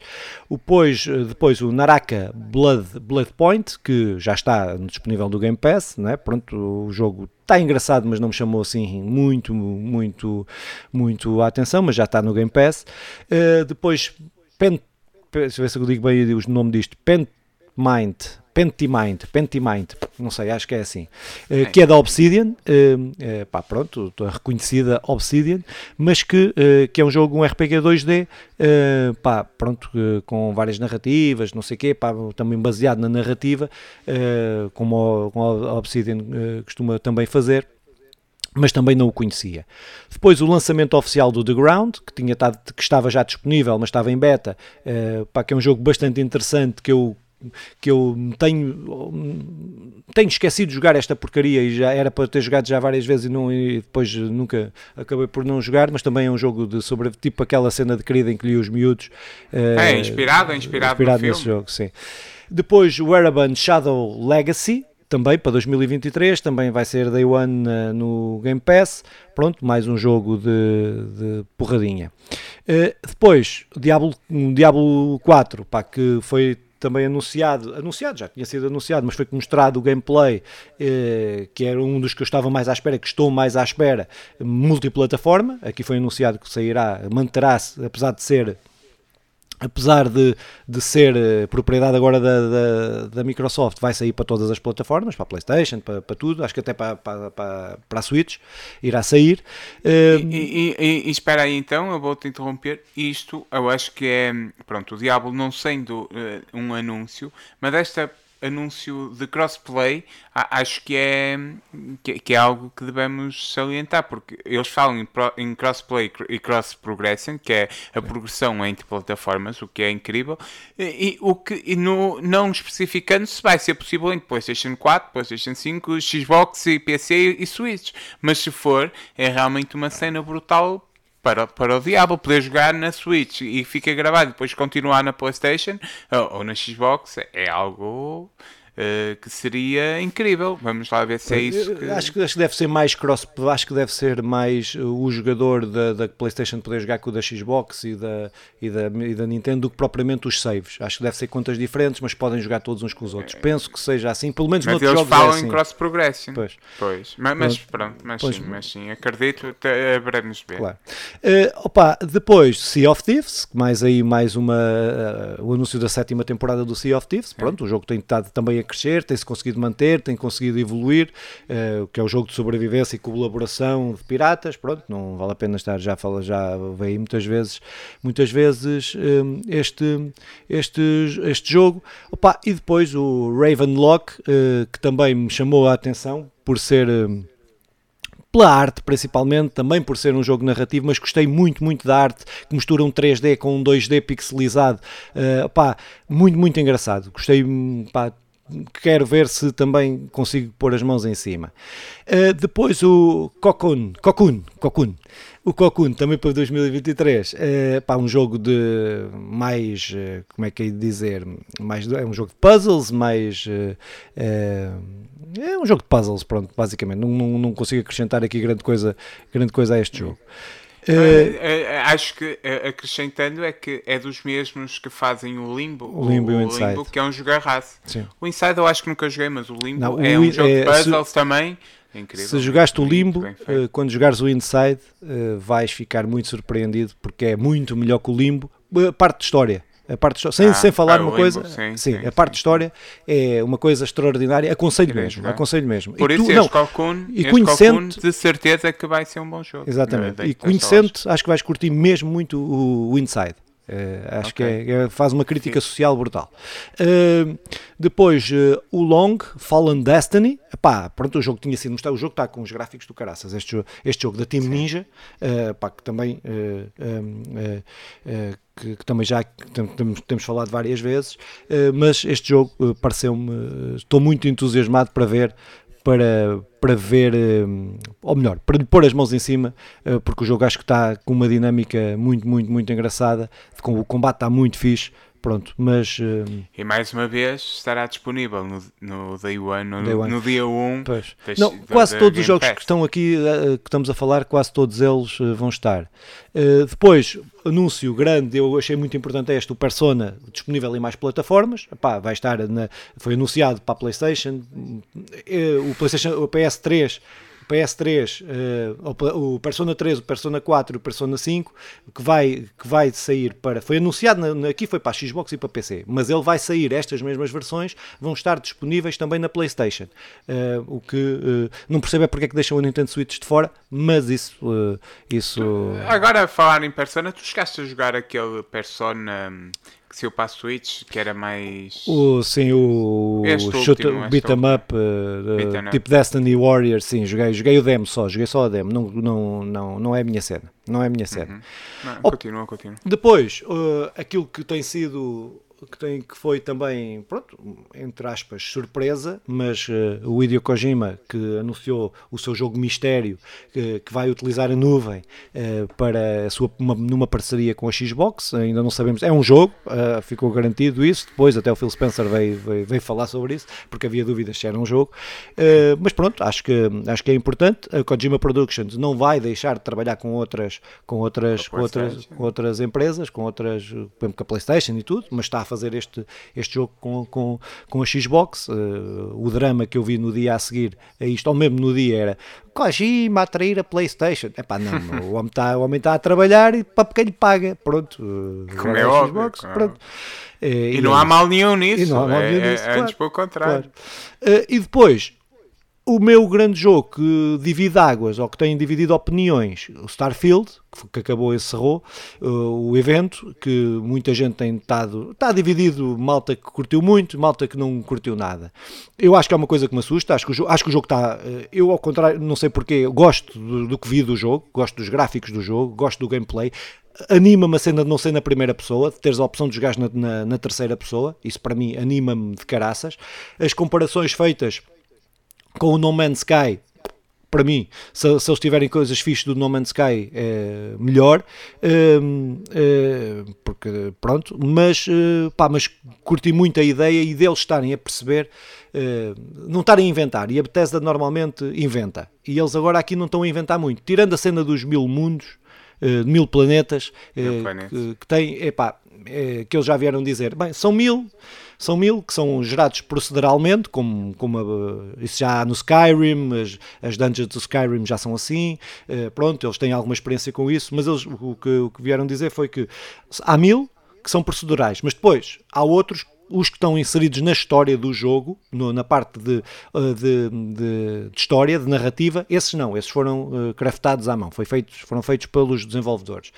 Depois, eh, depois o Naraka Blood, Blood Point, que já está disponível do Game Pass, não é? Pronto, o jogo Está engraçado, mas não me chamou assim muito, muito, muito a atenção, mas já está no Game Pass. Uh, depois, Pen, deixa eu ver se eu digo bem o nome disto, Pentmind, Pentimind, Pentimind, não sei, acho que é assim, uh, que é da Obsidian, uh, pá, pronto, a reconhecida Obsidian, mas que, que é um jogo, um RPG 2D, pá, pronto, com várias narrativas, não sei o quê, pá, também baseado na narrativa, como, a, como a Obsidian costuma também fazer mas também não o conhecia. Depois o lançamento oficial do The Ground, que, tinha tado, que estava já disponível, mas estava em beta, uh, pá, que é um jogo bastante interessante que eu que eu tenho tenho esquecido de jogar esta porcaria e já era para ter jogado já várias vezes e, não, e depois nunca acabei por não jogar, mas também é um jogo de sobre tipo aquela cena de querida em que li os miúdos. É, uh, inspirado, é inspirado, inspirado nesse filme. jogo, sim. Depois o Ereban Shadow Legacy, também para 2023, também vai ser Day One uh, no Game Pass. Pronto, mais um jogo de, de porradinha. Uh, depois, Diablo, Diablo 4, pá, que foi também anunciado, anunciado já tinha sido anunciado, mas foi mostrado o gameplay, eh, que era um dos que eu estava mais à espera, que estou mais à espera, multiplataforma. Aqui foi anunciado que sairá, manterá-se, apesar de ser apesar de, de ser uh, propriedade agora da, da, da, Microsoft, vai sair para todas as plataformas, para a PlayStation, para, para tudo, acho que até para, para, para, para a Switch irá sair. Uh, e, e, e, espera aí então, eu vou-te interromper. Isto eu acho que é, pronto, o Diablo não sendo uh, um anúncio, mas esta anúncio de crossplay acho que é, que, é algo que devemos salientar, porque eles falam em, pro, em crossplay e cross progression, que é a progressão entre plataformas, o que é incrível, e, o que e no, não especificando se vai ser possível em PlayStation 4, PlayStation 5, Xbox e PC e Switch, mas se for, é realmente uma cena brutal para, para o diabo poder jogar na Switch e fica gravado e depois continuar na PlayStation ou, ou na Xbox é algo uh, que seria incrível. Vamos lá ver se é isso. Que... Acho, que, acho que deve ser mais cross, acho que deve ser mais o jogador da, da PlayStation poder jogar com o da Xbox e da, e, da, e da Nintendo do que propriamente os saves. Acho que deve ser contas diferentes, mas podem jogar todos uns com os outros. Penso que seja assim, pelo menos mas eles jogos falam é assim. em cross progression. Pois. pois. Mas, mas pronto, mas, pois, sim, mas sim, acredito, haveremos ver. Claro. Uh, opa, depois Sea of Thieves, mais aí mais uma uh, o anúncio da sétima temporada do Sea of Thieves. Pronto, é. o jogo tem estado também a crescer, tem-se conseguido manter, tem conseguido evoluir, uh, que é o jogo de sobrevivência e colaboração de piratas, pronto, não vale a pena estar, já fala, já veio muitas vezes, muitas vezes um, eh, este, este, este jogo, Opa, e depois o Ravenlock, uh, que também me chamou a atenção por ser... Um, pela arte principalmente, também por ser um jogo narrativo, mas gostei muito, muito da arte, que mistura um 3D com um 2D pixelizado, uh, pá, muito, muito engraçado, gostei, pá, quero ver se também consigo pôr as mãos em cima. Uh, depois o Cocoon, Cocoon, Cocoon. O Cocoon também para 2023 é pá, um jogo de mais, como é que é de dizer, mais, é um jogo de puzzles, mais é um jogo de puzzles, pronto, basicamente. Não, não, não consigo acrescentar aqui grande coisa, grande coisa a este jogo. Uh, acho que acrescentando é que é dos mesmos que fazem o Limbo, o Limbo, o, o Inside. Limbo que é um jogarraço. O Inside eu acho que nunca joguei, mas o Limbo não, é o um jogo é, de puzzles se, também. É incrível, se jogaste o Limbo, uh, quando jogares o Inside, uh, vais ficar muito surpreendido porque é muito melhor que o Limbo. Parte de história, a parte sem, ah, sem falar ah, uma coisa, sim, sim, sim, a parte de história é uma coisa extraordinária, aconselho mesmo, é? aconselho mesmo. Por e isso tu, não, Cocoon, e conhecendo de certeza que vai ser um bom jogo. Exatamente. E conhecendo, acho que vais curtir mesmo muito o, o Inside. Uh, acho okay. que é, é, faz uma crítica Sim. social brutal. Uh, depois, uh, o Long, Fallen Destiny. Epá, pronto, o jogo tinha sido mostrado. O jogo está com os gráficos do caraças. Este, este jogo da Team Sim. Ninja, epá, que também. Que, que, também já temos, temos falado várias vezes, mas este jogo pareceu-me. Estou muito entusiasmado para ver para, para ver, eh, ou melhor, para lhe pôr as mãos em cima, eh, porque o jogo acho que está com uma dinâmica muito, muito, muito engraçada, o combate está muito fixe, pronto, mas... Uh... E mais uma vez estará disponível no, no Day One, no, Day one. no dia 1. Pois. Não, quase todos os jogos Pass. que estão aqui, uh, que estamos a falar, quase todos eles uh, vão estar. depois, anúncio grande, eu achei muito importante este, o Persona, disponível em mais plataformas, Epá, vai estar, na, foi anunciado para a Playstation, o Playstation, o PS3 PS3, uh, o Persona 3, o Persona 4 e o Persona 5, que vai, que vai sair para. Foi anunciado na, aqui, foi para a Xbox e para PC, mas ele vai sair, estas mesmas versões vão estar disponíveis também na PlayStation. Uh, o que uh, não percebo é porque é que deixam o Nintendo Switch de fora, mas isso. Isso... Agora, a falar em Persona, tu chegaste a jogar aquele Persona que saiu para a Switch, que era mais. O, sim, o, shoot, beat 'em up, uh, tipo Destiny Warrior, sim, joguei, joguei o demo só, joguei só a demo, não, não, não, não é a minha cena. Não é a minha cena. Uhum. Não, continua, continua. Depois, uh, aquilo que tem sido que, tem, que foi também, pronto, entre aspas, surpresa, mas uh, o Hideo Kojima, que anunciou o seu jogo Mistério, que, que vai utilizar a nuvem uh, para sua, uma, numa parceria com a Xbox, ainda não sabemos, é um jogo, uh, ficou garantido isso, depois até o Phil Spencer veio, veio, veio, falar sobre isso, porque havia dúvidas se era um jogo, mas pronto, acho que, acho que é importante, a Kojima Productions não vai deixar de trabalhar com outras, com outras, com outras, com outras empresas, com outras, com a Playstation e tudo, mas está fazer este, este jogo com, com, com a Xbox. Uh, o drama que eu vi no dia a seguir a isto, ou mesmo no dia, era Kojima a atrair a Playstation. Epá, não, o homem está tá a trabalhar e para quem lhe paga. Pronto. Uh, Como é óbvio. Xbox, pronto. Uh, e, e, não há mal nenhum nisso. E não há mal nenhum é, nisso, é, claro, antes pelo contrário. Claro. e depois, o meu grande jogo que divide águas, ou que tem dividido opiniões, o Starfield, que acabou e encerrou uh, o evento, que muita gente tem estado, está dividido, malta que curtiu muito, malta que não curtiu nada. Eu acho que é uma coisa que me assusta, acho que o, acho que o jogo está, uh, eu ao contrário, não sei porquê, gosto do, do que vi do jogo, gosto dos gráficos do jogo, gosto do gameplay, anima-me a cena de não ser na primeira pessoa, de teres a opção de jogar na, na, na terceira pessoa, isso para mim anima-me de caraças. As comparações feitas com o No Man's Sky, para mim, se, se eles tiverem coisas fixas do No Man's Sky, é melhor, é, é, porque pronto, mas, eh, pá, mas curti muito a ideia e deles estarem a perceber, eh, não estarem a inventar, e a Bethesda normalmente inventa, e eles agora aqui não estão a inventar muito, tirando a cena dos mil mundos, mil planetas, mil que, que, tem, epá, que eles já vieram dizer, bem, são mil, são mil que são gerados proceduralmente, como, como a, isso já há no Skyrim, as, as dungeons do Skyrim já são assim, uh, pronto, eles têm alguma experiência com isso, mas eles o que, o que vieram dizer foi que há mil que são procedurais, mas depois há outros os que estão inseridos na história do jogo, no, na parte de, eh, de, de, de, história, de narrativa, esses não, esses foram uh, craftados à mão, foi foram feitos pelos desenvolvedores.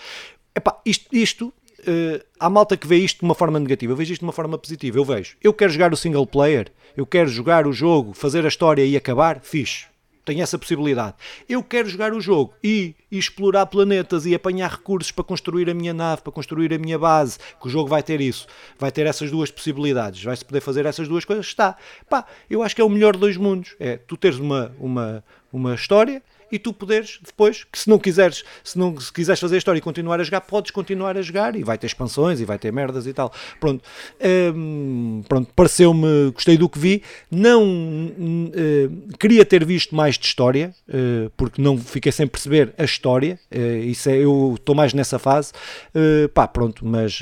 Epá, isto, isto uh, há malta que vê isto de uma forma negativa, eu vejo isto de uma forma positiva. Eu vejo, eu quero jogar o single player, eu quero jogar o jogo, fazer a história e acabar, fixe. tem essa possibilidade. Eu quero jogar o jogo e, e, explorar planetas e apanhar recursos para construir a minha nave, para construir a minha base, que o jogo vai ter isso, vai ter essas duas possibilidades, vai-se poder fazer essas duas coisas, está. Pá, eu acho que é o melhor de dois mundos. É tu teres uma, uma, uma história e tu poderes depois, que se não quiseres, se não se quiseres fazer a história e continuar a jogar, podes continuar a jogar e vai ter expansões e vai ter merdas e tal. Pronto, hum, pronto pareceu-me, gostei do que vi. Não hum, queria ter visto mais de história, uh, porque não fiquei sem perceber a história. Uh, isso é, eu estou mais nessa fase. Uh, pá, pronto, mas,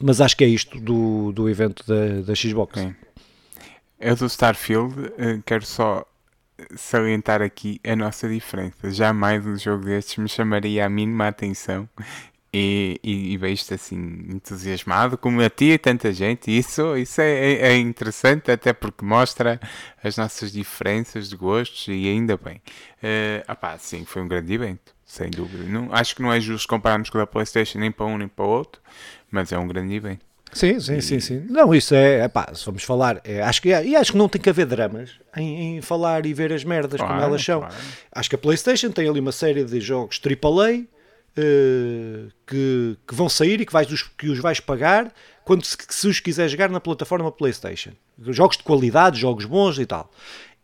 mas acho que é isto do, do evento da, da Xbox. Sim. Eu do Starfield quero só salientar aqui a nossa diferença. Jamais um jogo destes me chamaria a mínima atenção e, e, e vejo-te assim entusiasmado, como a ti e tanta gente. Isso, isso é, é, é, interessante, até porque mostra as nossas diferenças de gostos e ainda bem. Uh, opá, sim, foi um grande evento, sem dúvida. Não, acho que não é justo compararmos com a PlayStation nem para um nem para o outro, mas é um grande evento. Sim, sim, sim, sim. Não, isso é, pá, se vamos falar, é, acho que, e acho que não tem que haver dramas em, em falar e ver as merdas claro, como elas são. Claro. Acho que a PlayStation tem ali uma série de jogos AAA uh, eh, que, que vão sair e que, vais, que os vais pagar quando se, se os quiser jogar na plataforma PlayStation. Jogos de qualidade, jogos bons e tal.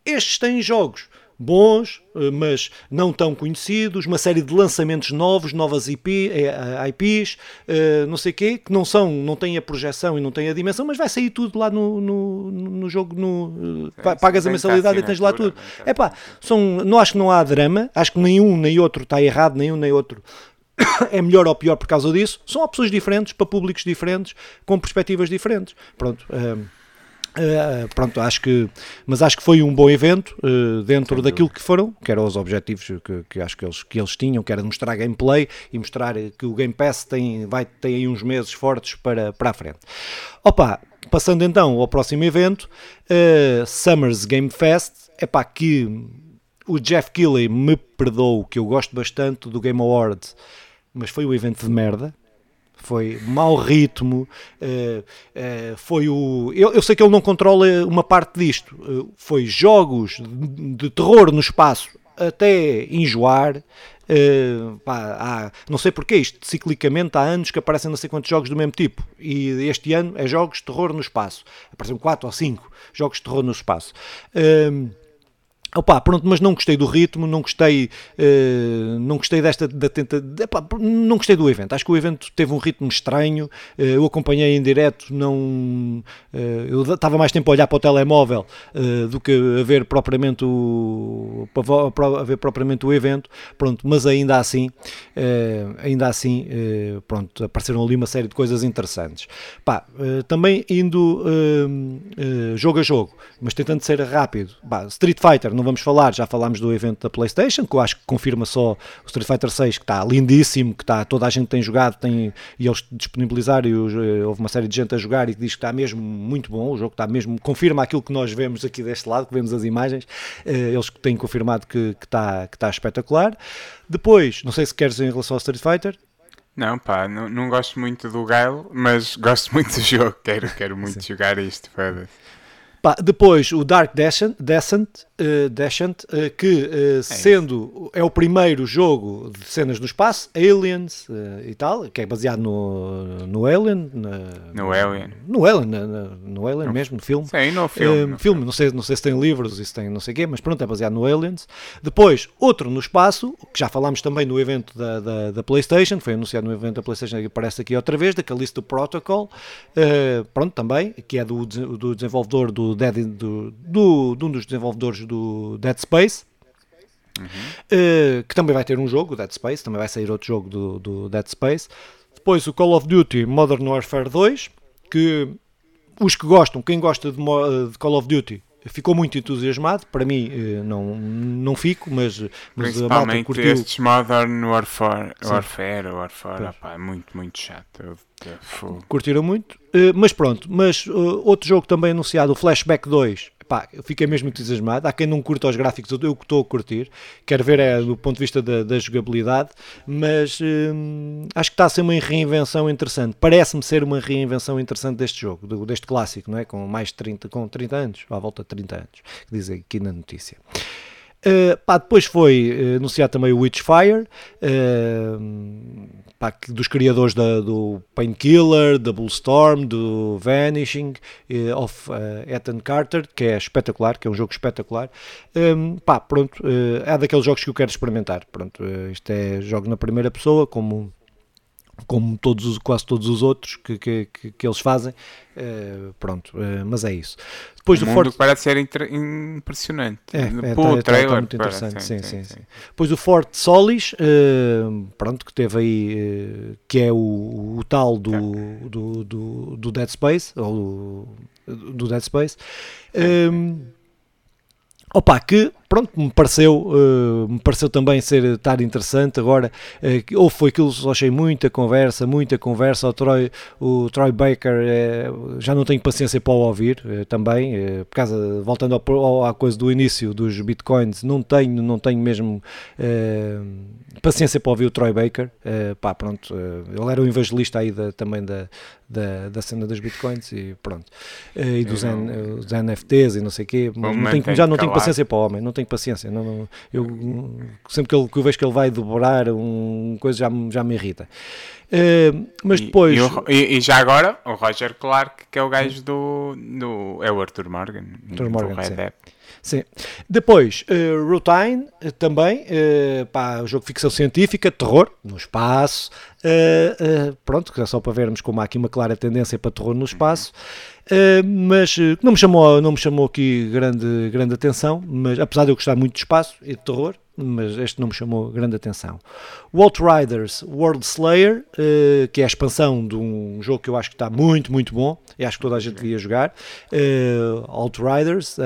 Estes têm jogos bons, eh, mas não tão conhecidos, uma série de lançamentos novos, novas IP, IPs, eh, não sei o quê, que não são, não têm a projeção e não têm a dimensão, mas vai sair tudo lá no, no, no jogo, no, é, pagas a mensalidade e tens lá tudo. É pá, são, não acho que não há drama, acho que nenhum nem outro está errado, nenhum nem outro é melhor ou pior por causa disso. São opções diferentes, para públicos diferentes, com perspectivas diferentes. Pronto. Um, Uh, pronto, acho que, mas acho que foi um bom evento uh, dentro daquilo que foram, que eram os objetivos que, que, acho que eles, que eles tinham, que era mostrar gameplay e mostrar que o Game Pass tem, vai, tem aí uns meses fortes para, para a frente. Opa, passando então ao próximo evento, uh, Summers Game Fest, é pá, que o Jeff Keighley me perdoou, que eu gosto bastante do Game Awards, mas foi um evento de merda, foi mau ritmo, uh, uh, foi o. Eu, eu, sei que ele não controla uma parte disto. Uh, foi jogos de, terror no espaço até enjoar. Pá, há, não sei porque isto, ciclicamente há anos que aparecem não sei quantos jogos do mesmo tipo. E este ano é jogos de terror no espaço. Aparecem 4 ou 5 jogos de terror no espaço. Opa, pronto, mas não gostei do ritmo, não gostei, uh, não gostei desta da tenta, epá, não gostei do evento. Acho que o evento teve um ritmo estranho. Uh, eu acompanhei em direto, não, uh, eu estava mais tempo a olhar para o telemóvel do que a ver propriamente o a ver propriamente o evento. Pronto, mas ainda assim, ainda assim, pronto, apareceram ali uma série de coisas interessantes. Pá, também indo jogo a jogo, mas tentando ser rápido. Pá, Street Fighter não vamos falar, já falámos do evento da PlayStation, que eu acho que confirma só o Street Fighter 6, que está lindíssimo, que está, toda a gente tem jogado, tem, e eles disponibilizaram, e eh, houve uma série de gente a jogar e que diz que está mesmo muito bom, o jogo está mesmo, confirma aquilo que nós vemos aqui deste lado, que vemos as imagens, eh, eles têm confirmado que, que, está, que está espetacular. Depois, não sei se queres em relação ao Street Fighter, não, pá, não, não gosto muito do Gale, mas gosto muito do jogo. Quero, quero muito Sim. jogar isto. Pá, depois o Dark Descent, Descent, uh, Descent uh, que uh, sendo é o primeiro jogo de cenas no espaço, Aliens e tal, que é baseado no, no Alien. Na, no Alien. No Alien, na, no Alien no, mesmo, no filme. Sim, no filme. No filme, Não, sei, não sei se tem livros e se tem não sei o quê, mas pronto, é baseado no Aliens. Depois, outro no espaço, que já falámos também no evento da, da, da PlayStation, foi anunciado no evento da PlayStation, que aparece aqui outra vez, da Callisto Protocol, pronto, também, que é do, do desenvolvedor do Dead, do, do, de um dos desenvolvedores do Dead Space. Uhum. Uh, que também vai ter um jogo, Dead Space, também vai sair outro jogo do, do Dead Space. Depois o Call of Duty Modern Warfare 2, que os que gostam, quem gosta de, de Call of Duty, ficou muito entusiasmado. Para mim, eh, não, não fico, mas, mas a malta curtiu. estes Modern Warfare, Warfare, Warfare opa, é muito, muito chato. Curtiram muito, eh, mas pronto. Mas outro jogo também anunciado, o Flashback 2, pá, eu fiquei mesmo entusiasmado. Há quem não curta os gráficos, eu estou a curtir. Quero ver é, do ponto de vista da, da jogabilidade, mas hum, acho que está a ser uma reinvenção interessante. Parece-me ser uma reinvenção interessante deste jogo, do, deste clássico, não é? Com mais de 30, com 30 anos, à volta de 30 anos, que dizem aqui na notícia. Uh, pá, depois foi uh, anunciado também o Witchfire, uh, pá, dos criadores da, do Painkiller, da Bullstorm, do Vanishing, of Ethan Carter, que é espetacular, que é um jogo espetacular. Um, pá, pronto, é daqueles jogos que eu quero experimentar. Pronto, isto é jogo na primeira pessoa, como como todos, quase todos os outros que, que, que, que eles fazem. Uh, pronto, uh, mas é isso. Depois o do Fort... parece ser impressionante. É, é Pô, tá, trailer, tá muito interessante. Sim, sim, sim, sim. Depois o Fort Solis, uh, pronto, que teve aí, que é o, o tal do, do, do, do, Dead Space, ou do, do Dead Space. Um, Opa, que pronto, me pareceu, uh, me pareceu também ser estar interessante. Agora, uh, ou foi aquilo que achei muita conversa, muita conversa. O Troy, o Troy Baker uh, já não tenho paciência para o ouvir também, por causa, voltando ao, ao, à coisa do início dos bitcoins, não tenho, não tenho mesmo paciência para ouvir o Troy Baker. pá, pronto, ele era o evangelista aí da, também da, da, da cena dos bitcoins e pronto, e dos, N, os NFTs e não sei o quê. Não tenho, já não tenho paciência para o homem, não tenho paciência. Não, não, eu, sempre que, ele, que eu vejo que ele vai devorar um coisa já, já me irrita. Uh, mas depois. E, e, e, já agora, o Roger Clark, que é o gajo do. do é o Arthur Morgan. Arthur Morgan, do Dead. Sim. Depois, uh, Routine, uh, também, uh, pá, jogo de ficção científica, terror, no espaço, uh, pronto, que é só para vermos como há aqui uma clara tendência para terror no espaço, mas não me chamou, não me chamou aqui grande, grande atenção, mas apesar de eu gostar muito de espaço e de terror, mas este não me chamou grande atenção. O Outriders World Slayer, uh, que é a expansão de um jogo que eu acho que está muito, muito bom, e acho que toda a gente devia jogar. Outriders,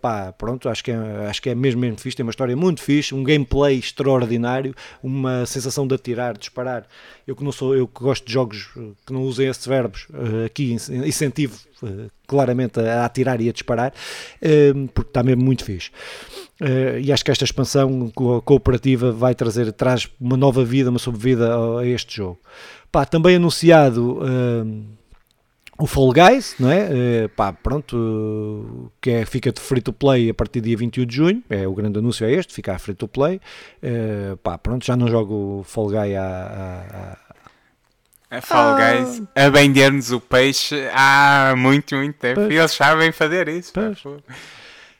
pá, pronto, acho que, é, acho que é mesmo, mesmo fixe, tem uma história muito fixe, um gameplay extraordinário, uma sensação de atirar, disparar. Eu que não sou, eu que gosto de jogos que não usem esses verbos, aqui incentivo claramente a atirar e a disparar, porque está mesmo muito fixe. Uh, e acho que esta expansão co cooperativa vai trazer, traz uma nova vida, uma sobrevida a, este jogo. Pá, também anunciado o Fall Guys, não é? Pá, pronto, que é, fica de free to play a partir do dia 21 de junho, é o grande anúncio é este, fica a free to play. pá, pronto, já não jogo Fall Guy há, há, a Fall ah. Guys a vender-nos o peixe há muito, muito tempo. Pois. E eles sabem fazer isso.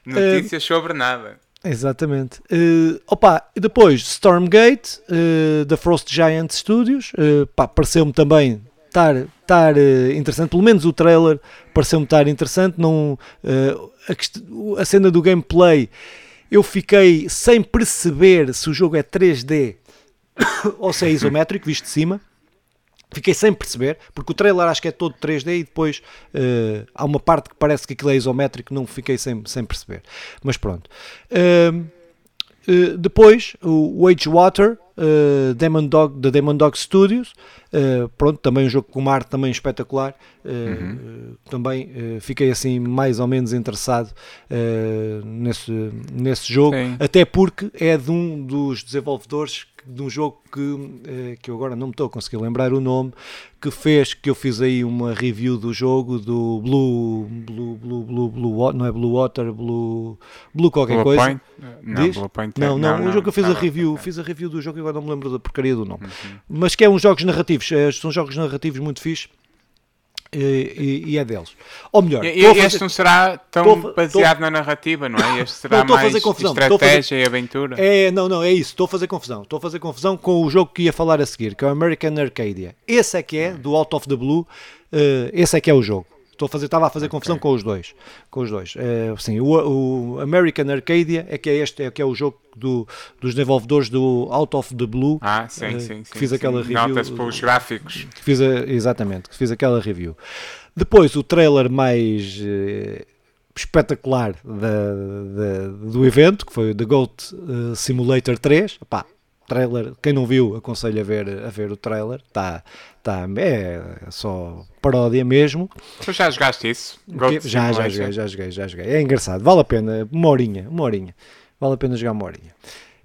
Notícias uh, sobre nada. Exatamente. Uh, opa, depois Stormgate, uh, da Frost Giant Studios, uh, pareceu-me também estar, estar interessante, pelo menos o trailer pareceu-me estar interessante. Não, a, a, cena do gameplay, eu fiquei sem perceber se o jogo é 3D ou se é isométrico, visto de cima. Fiquei sem perceber, porque o trailer acho que é todo 3D e depois uh, há uma parte que parece que aquilo é isométrico, não fiquei sem, sem perceber. Mas pronto. Uh, uh, depois, o Wagewater, uh, Demon Dog, da Demon Dog Studios, pronto, também um jogo com uma arte também espetacular. Uhum. Também fiquei assim mais ou menos interessado nesse, nesse jogo, Sim. até porque é de um dos desenvolvedores de um jogo que, eh, que eu agora não me estou a conseguir lembrar o nome, que fez que eu fiz aí uma review do jogo do Blue, Blue, Blue, Blue, Blue não é Blue Water, Blue, Blue qualquer Blue coisa. Point? Não, Blue Point não, não, não, o jogo que eu fiz a review, fiz a review do jogo e agora não me lembro da porcaria do nome. Uhum. Mas que é uns jogos narrativos, é, são jogos narrativos muito fixes e, e, é deles. Ou melhor, e, este fazer... não será tão tô, baseado tô... na narrativa, não é? Este será não, mais estratégia fazer... e aventura. É, não, não, é isso. Estou a fazer confusão. Estou a fazer confusão com o jogo que ia falar a seguir, que é o American Arcadia. Esse é que é, do Out of the Blue, uh, esse é que é o jogo. Estou a fazer, estava a fazer okay. confusão com os dois. Com os dois. É, sim, o, o, American Arcadia é que é este, é que é o jogo do, dos desenvolvedores do Out of the Blue. Ah, sim, uh, sim, que fiz sim, aquela sim. review. Notas para os gráficos. Que fiz a, exatamente, que fiz aquela review. Depois o trailer mais uh, espetacular da, da, do evento, que foi The Goat Simulator 3. Epá, trailer, quem não viu, aconselho a ver, a ver o trailer. Tá, tá, é só paródia mesmo. Tu já jogaste isso? já, já joguei, já joguei, já joguei. É engraçado, vale a pena, uma horinha, uma horinha. Vale a pena jogar uma horinha.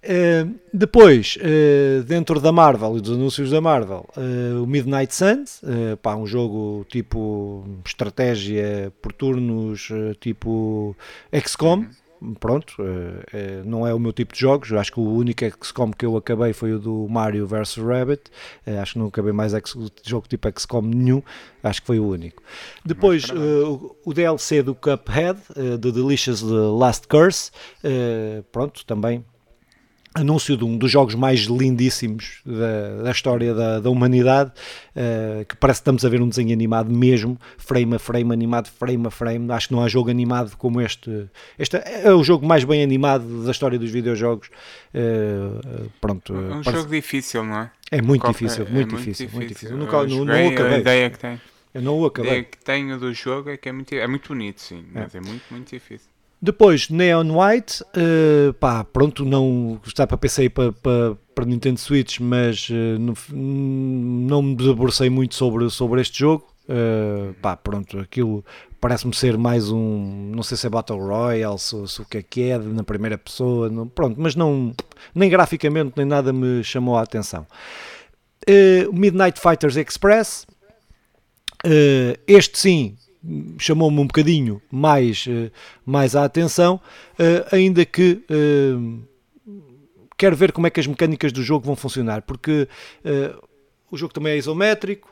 Uh, depois, uh, dentro da Marvel e dos anúncios da Marvel, uh, o Midnight Suns, pá, um jogo tipo estratégia por turnos, tipo XCOM, pronto, uh, não é o meu tipo de jogos. Acho que o único XCOM que eu acabei foi o do Mario vs Rabbit. acho que não acabei mais jogo tipo XCOM nenhum. Acho que foi o único. Depois, o DLC do Cuphead, The Delicious Last Curse. pronto, também anúncio de um dos jogos mais lindíssimos da, da história da, da humanidade, uh, que parece que estamos a ver um desenho animado mesmo, frame a frame, animado frame a frame. Acho que não há jogo animado como este. Este é o jogo mais bem animado da história dos videojogos. Uh, pronto, é um parece... jogo difícil, não é? É muito difícil, é, muito, é difícil, muito difícil. Muito difícil. Eu, não, não, acabei. A ideia que tem. Eu não o acabei. A ideia que tenho do jogo é que é muito, é muito bonito, sim, mas é, é muito, muito difícil. Depois, Neon White, uh, pá, pronto, não está para PC e para, para, para Nintendo Switch, mas uh, não, não me debrucei muito sobre, sobre este jogo. Uh, pá, pronto, aquilo parece-me ser mais um, não sei se é Battle Royale, se, se o que é que é, na primeira pessoa, não, pronto, mas não, nem graficamente nem nada me chamou a atenção. Uh, Midnight Fighters Express, este sim, chamou-me um bocadinho mais, eh, mais a atenção, eh, ainda que eh, quero ver como é que as mecânicas do jogo vão funcionar, porque o jogo também é isométrico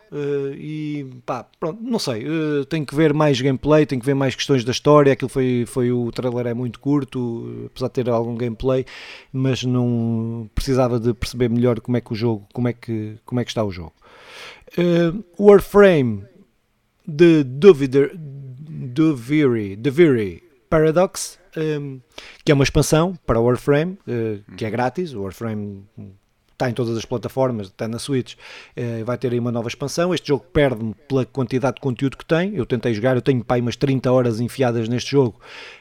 e pá, pronto, não sei, tenho que ver mais gameplay, tenho que ver mais questões da história, aquilo foi, foi o trailer é muito curto, apesar de ter algum gameplay, mas não precisava de perceber melhor como é que o jogo, como é que, como é que está o jogo. Uh, Warframe de Duviri, Duviri Paradox, um, que é uma expansão para o Warframe, uh, que é grátis. O Warframe está em todas as plataformas, está na Switch, uh, vai ter aí uma nova expansão. Este jogo perde-me pela quantidade de conteúdo que tem. Eu tentei jogar, eu tenho pai umas 30 horas enfiadas neste jogo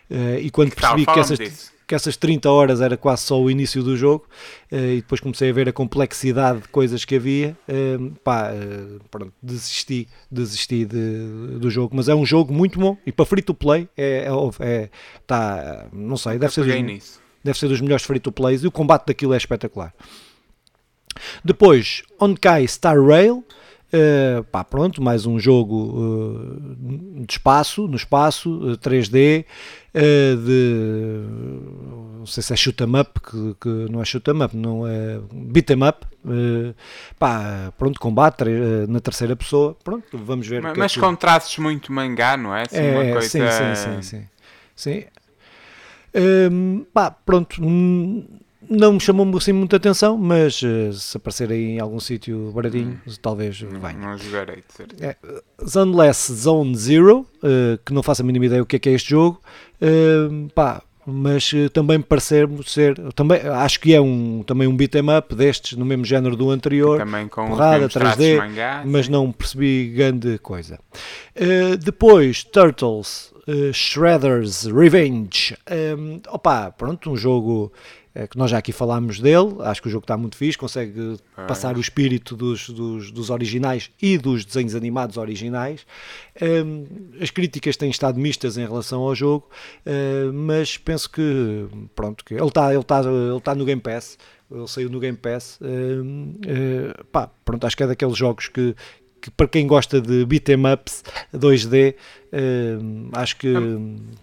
uh, e quando percebi que essas. Disso que essas 30 horas era quase só o início do jogo uh, e depois comecei a ver a complexidade de coisas que havia uh, pá, uh, pronto, desisti, desisti de, do jogo, mas é um jogo muito bom e para free to play é, é, é tá, não sei, deve ser, dos, deve ser dos melhores free to plays e o combate daquilo é espetacular. Depois Onkai Star Rail Uh, pá, pronto, mais um jogo uh, de espaço, no espaço, uh, 3D, de não sei se é shoot 'em up, que, que, não é shoot 'em up, não é beat 'em up, pá, pronto, combate na terceira pessoa, pronto, vamos ver. Mas, mas é com traços muito mangá, não é? Assim, é, coisa... sim, sim, sim, sim. sim. Um, pá, pronto, não me chamou assim muita atenção, mas uh, se aparecer aí em algum sítio baratinho, hum. talvez não, venha. Não jogarei, de certeza. É, Zunless Zone Zero, uh, que não faço a mínima ideia o que é que é este jogo, uh, pá, mas também me parecer ser, também, acho que é um, também um beat'em up destes, no mesmo género do anterior, também com porrada, 3D, mangá, mas sim. não percebi grande coisa. depois, Turtles, Shredder's Revenge, um, opa, pronto, um jogo que nós já aqui falámos dele, acho que o jogo está muito fixe, consegue ah, passar o espírito dos, dos, dos, originais e dos desenhos animados originais. Um, as críticas têm estado mistas em relação ao jogo, uh, mas penso que, pronto, que ele está ele tá, ele tá no Game Pass, ele saiu no Game Pass, uh, uh, pá, pronto, acho que é daqueles jogos que, que para quem gosta de beat'em ups 2D, uh, acho que,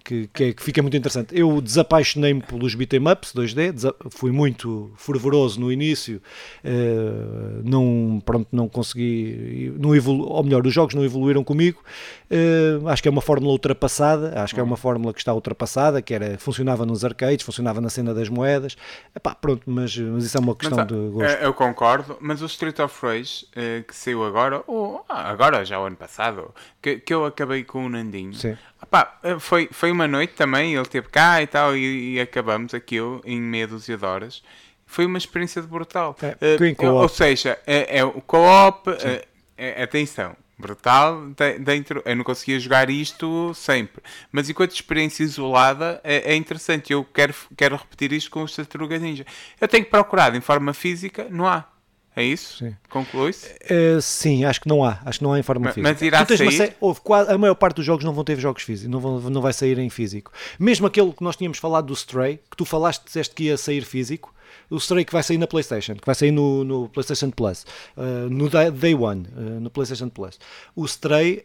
que, que, é, que, fica muito interessante. Eu desapaixonei-me pelos beat'em ups 2D, fui muito fervoroso no início, uh, não, pronto, não consegui, não evolu ou melhor, os jogos não evoluíram comigo. Uh, acho que é uma fórmula ultrapassada, acho que é uma fórmula que está ultrapassada, que era, funcionava nos arcades, funcionava na cena das moedas. Epá, pronto, mas, mas isso é uma questão mas, de gosto. Eu concordo, mas o Street of Rage que saiu agora, ou ah, agora já o ano passado, que, que eu acabei com Nandinho. Sim. Epá, eh, foi, foi uma noite também, ele esteve cá e tal, e, e, acabamos aquilo em meia dúzia de horas. Foi uma experiência de brutal. É, uh, ou seja, é, é o co-op, uh, é, atenção, brutal dentro. Eu não conseguia jogar isto sempre, mas enquanto experiência isolada é, é, interessante. Eu quero, quero repetir isto com os Tartarugas Ninja. Eu tenho que procurar em forma física, não há. É isso? Conclui-se? Uh, sim, acho que não há. Acho que não há em forma mas, física. Mas irá sair? Série, houve, a maior parte dos jogos não vão ter jogos físicos, não, vão, não vai sair em físico. Mesmo aquele que nós tínhamos falado do Stray, que tu falaste, disseste que ia sair físico, o Stray que vai sair na PlayStation, que vai sair no, no PlayStation Plus, uh, no Day One, uh, no PlayStation Plus. O Stray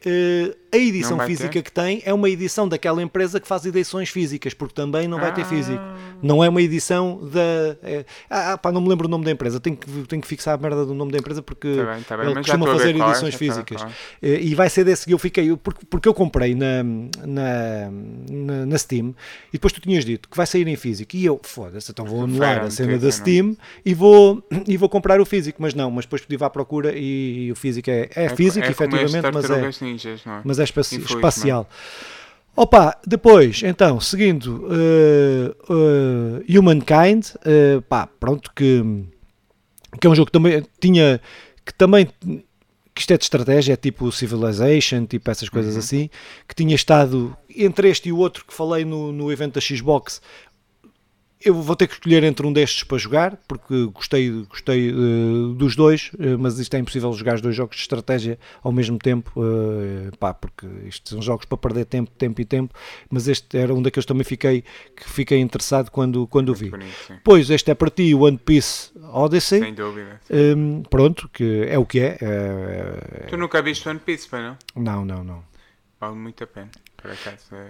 a edição física ter? que tem é uma edição daquela empresa que faz edições físicas, porque também não vai ah. ter físico. Não é uma edição da. É, ah, pá, não me lembro o nome da empresa, tenho que, tenho que fixar a merda do nome da empresa porque tá bem, tá bem, ele costuma fazer é, edições físicas. Tá, e vai ser desse que eu fiquei, porque, porque eu comprei na, na, na, na, Steam e depois tu tinhas dito que vai sair em físico. E eu, foda-se, então vou anular a cena da Steam e vou, e vou comprar o físico, mas não, mas depois pedi à procura e, e o físico é, é, é físico, é efetivamente, mas é, ninjas, é? mas é espaci espacial. Opa, depois, então, seguindo uh, uh, Humankind, uh, pá, pronto, que, que é um jogo que também tinha, que também, que isto é de estratégia, é tipo Civilization, tipo essas coisas uhum. assim, que tinha estado entre este e o outro que falei no, no evento da Xbox, eu vou ter que escolher entre um destes para jogar, porque gostei, gostei uh, dos dois, uh, mas isto é impossível jogar os dois jogos de estratégia ao mesmo tempo, uh, pá, porque isto são jogos para perder tempo, tempo e tempo, mas este era um daqueles que também fiquei, que fiquei interessado quando, quando o vi. Bonito, pois, este é para ti, One Piece Odyssey. Sem dúvida. Um, ehm, pronto, que é o que é. tu nunca viste One Piece, não? Não, não, não. Vale muito a pena. Acaso, é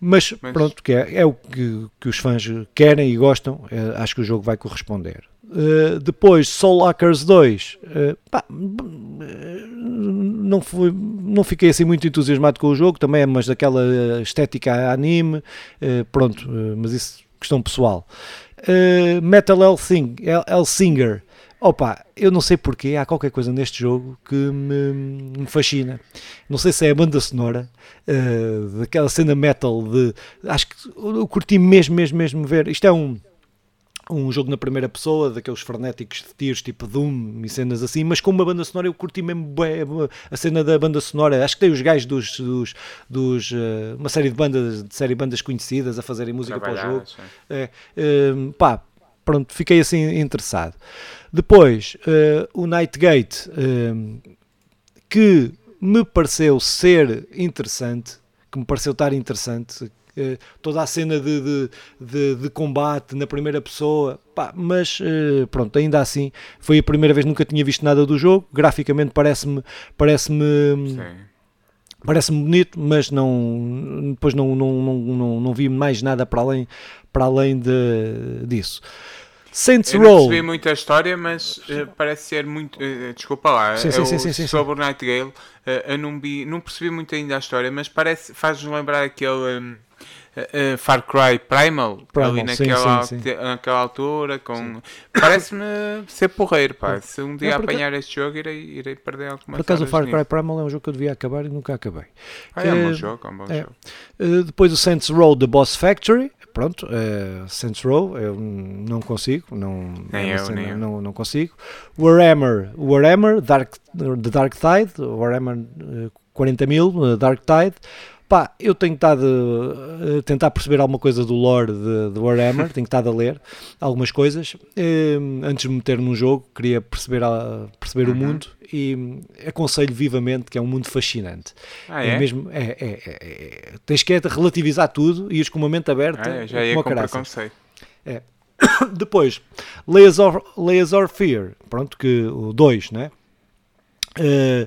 mas, Mas, pronto, que é, é o que, que, os fãs querem e gostam, é, acho que o jogo vai corresponder. Uh, depois, Soul Hackers 2, uh, eh, pá, não, fui, não fiquei assim muito entusiasmado com o jogo, também é mas daquela estética anime, uh, pronto, mas isso questão pessoal. Metal Hellsing, Hellsinger, Opa, eu não sei porquê, há qualquer coisa neste jogo que me, me fascina. Não sei se é a banda sonora, uh, daquela cena metal de. Acho que eu curti mesmo, mesmo, mesmo ver. Isto é um, um jogo na primeira pessoa, daqueles frenéticos de tiros tipo Doom e cenas assim, mas com uma banda sonora eu curti mesmo bem a cena da banda sonora. Acho que tem os gajos dos. dos, dos uh, uma série de bandas, de série de bandas conhecidas a fazerem música para o jogo. É, uh, pá, pronto, fiquei assim interessado. Depois, uh, o Nightgate, uh, que me pareceu ser interessante, que me pareceu estar interessante, uh, toda a cena de, de, de, de, combate na primeira pessoa, pá, mas pronto, ainda assim, foi a primeira vez nunca tinha visto nada do jogo, graficamente parece-me parece-me parece-me bonito, mas não depois não, não, não, não, não vi mais nada para além, para além de, disso. Saints eu Row. não percebi muito a história, mas uh, parece ser muito. Uh, desculpa lá, sim, sim, sim, sim, sobre o Nightingale. Uh, eu não, vi, não percebi muito ainda a história, mas parece faz-nos lembrar aquele. Um, Far Cry Primal, Primal ali naquela, sim, sim, sim. naquela altura, com parece-me ser porreiro, pá. Se um dia apanhar este jogo, irei, irei perder alguma Por acaso, o Far Cry Primal é um jogo que eu devia acabar e nunca acabei. Ah, é um bom jogo, é um bom é. jogo. depois o Saints Row The Boss Factory, pronto, uh, Saints Row, eu não consigo, não, nem eu, cena, nem eu. não, não consigo. Warhammer, Warhammer, Dark, The Dark Tide, Warhammer uh, 40 mil, uh, Dark Tide, Pá, eu tenho estado a tentar perceber alguma coisa do lore de, de Warhammer, tenho estado a ler algumas coisas. Ehm, antes de me meter num jogo, queria perceber, a, perceber uhum. o mundo e aconselho vivamente que é um mundo fascinante. Ah, é? é mesmo, é, é, é, é tens que relativizar tudo e com uma mente aberta. Ah, já ia com preconceito. É. Depois, Layers of, Layers of Fear, pronto, que o 2, né? Uh,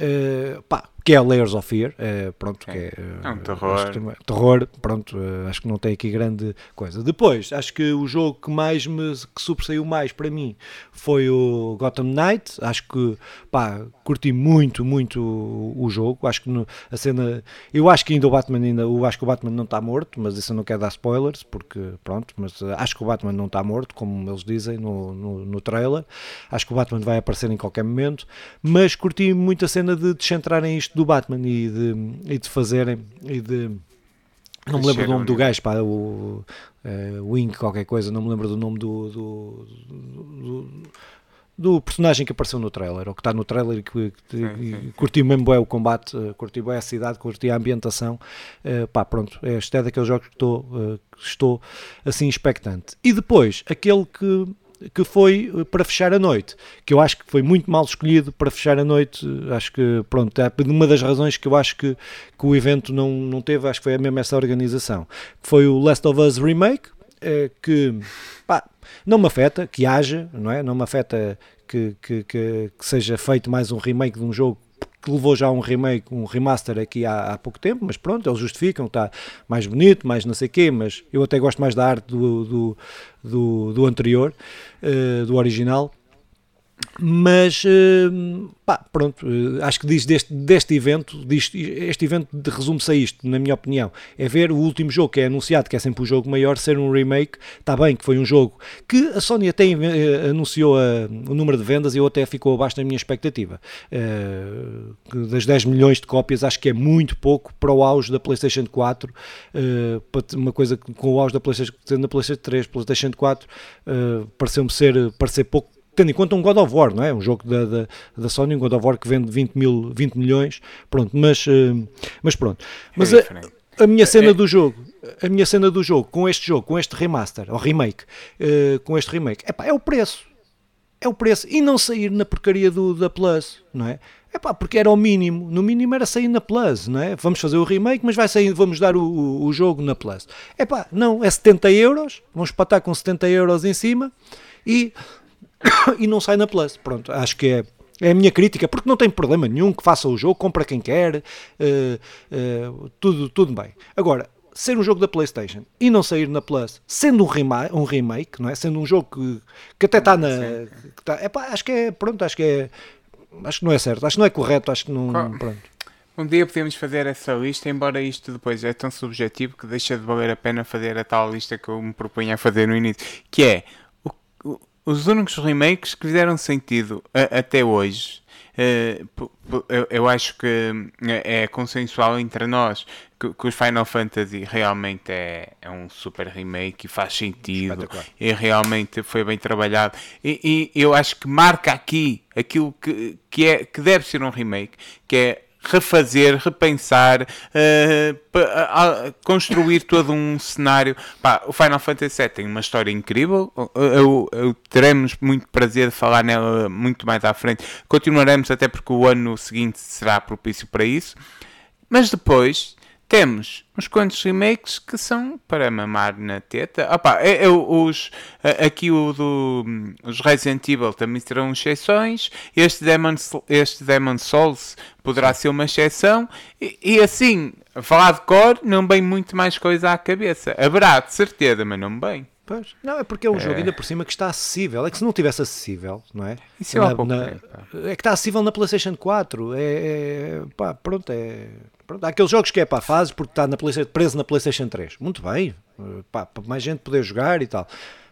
uh, pá, que é Layers of Fear, é, pronto, é, que é, é um terror. Que, terror, pronto, eh, acho que não tem aqui grande coisa. Depois, acho que o jogo que mais me que sobressaiu mais para mim foi o Gotham Knight, acho que, pá, curti muito, muito o, o jogo, acho que no, a cena, eu acho que ainda o Batman ainda, eu acho que o Batman não está morto, mas isso eu não quero dar spoilers, porque, pronto, mas eh, acho que o Batman não está morto, como eles dizem no, no, no trailer, acho que o Batman vai aparecer em qualquer momento, mas curti muito a cena de descentrarem isto do Batman e de, e de fazerem e de não me lembro do nome do gajo, pá, o uh, Wing, qualquer coisa, não me lembro do nome do, do, do, do personagem que apareceu no trailer, ou que está no trailer e que, que curti mesmo bem o combate, uh, curti bem a cidade, curti a ambientação, uh, pá, pronto, este é daqueles jogos que estou, uh, estou assim expectante. E depois, aquele que que foi eh, para fechar a noite, que eu acho que foi muito mal escolhido para fechar a noite, acho que, pronto, é uma das razões que eu acho que, que o evento não, não teve, acho que foi a mesma essa organização, foi o Last of Us Remake, é, que, pá, não me afeta que haja, não é? Não me afeta que, que, que, que seja feito mais um remake de um jogo que levou já um remake, um remaster aqui há, há pouco tempo, mas pronto, eles justificam, está mais bonito, mais não sei o quê, mas eu até gosto mais da arte do, do, do, do anterior, uh, do original. Mas, uh, pá, pronto, uh, acho que diz deste, deste evento, diz, este evento resume-se a isto, na minha opinião, é ver o último jogo que é anunciado, que é sempre o jogo maior, ser um remake, está bem que foi um jogo que a Sony até uh, anunciou a, o número de vendas e eu até ficou abaixo da minha expectativa. das 10 milhões de cópias, acho que é muito pouco para o auge da PlayStation 4, uma coisa com o auge da PlayStation, da PlayStation 3, PlayStation 4, pareceu-me ser, parecer pouco tendo em conta um God of War, não é? Um jogo da, da, da Sony, um God of War que vende 20, mil, 20 milhões, pronto, mas, uh, mas pronto. Mas é a, a, minha cena é. do jogo, a minha cena do jogo, com este jogo, com este remaster, ou remake, uh, com este remake, epá, é o preço. É o preço. E não sair na porcaria do, da Plus, não é? É pá, porque era o mínimo. No mínimo era sair na Plus, não é? Vamos fazer o remake, mas vai sair, vamos dar o, o, o jogo na Plus. É pá, não, é 70 euros, vamos patar com 70 euros em cima e e não sai na Plus. Pronto, acho que é, é a minha crítica, porque não tem problema nenhum que faça o jogo, compra quem quer, uh, uh, tudo, tudo bem. Agora, ser um jogo da PlayStation e não sair na Plus, sendo um, rema um remake, não é? Sendo um jogo que, que até está na. Que tá, epá, acho que é. Pronto, acho que é. Acho que não é certo, acho que não é correto, acho que não. Pronto. Um dia podemos fazer essa lista, embora isto depois é tão subjetivo que deixa de valer a pena fazer a tal lista que eu me propunha a fazer no início, que é os únicos remakes que fizeram sentido a, até hoje, uh, eu, eu, acho que é, é consensual entre nós que, que os Final Fantasy realmente é, é, um super remake e faz sentido e realmente foi bem trabalhado. E, e, eu acho que marca aqui aquilo que, que, é, que deve ser um remake, que é refazer, repensar, uh, construir todo um cenário. Pá, o Final Fantasy VII tem uma história incrível, eu, eu, teremos muito prazer de falar nela muito mais à frente. Continuaremos até porque o ano seguinte será propício para isso. Mas depois temos uns quantos remakes que são para mamar na teta. Opa, é, é, os, aqui o do, os Resident Evil também terão exceções. Este Demon, este Demon Souls poderá ser uma exceção. E, e assim, falar de cor, não vem muito mais coisa à cabeça. Haverá, de certeza, mas não bem. Pois. Não, é porque é um é. jogo ainda por cima que está acessível. É que se não tivesse acessível, não é? Isso é, na, na, é que está acessível na PlayStation 4. É, é pá, pronto, é. Pronto, há aqueles jogos que é para fases porque está na preso na PlayStation 3. Muito bem, pá, para mais gente poder jogar e tal.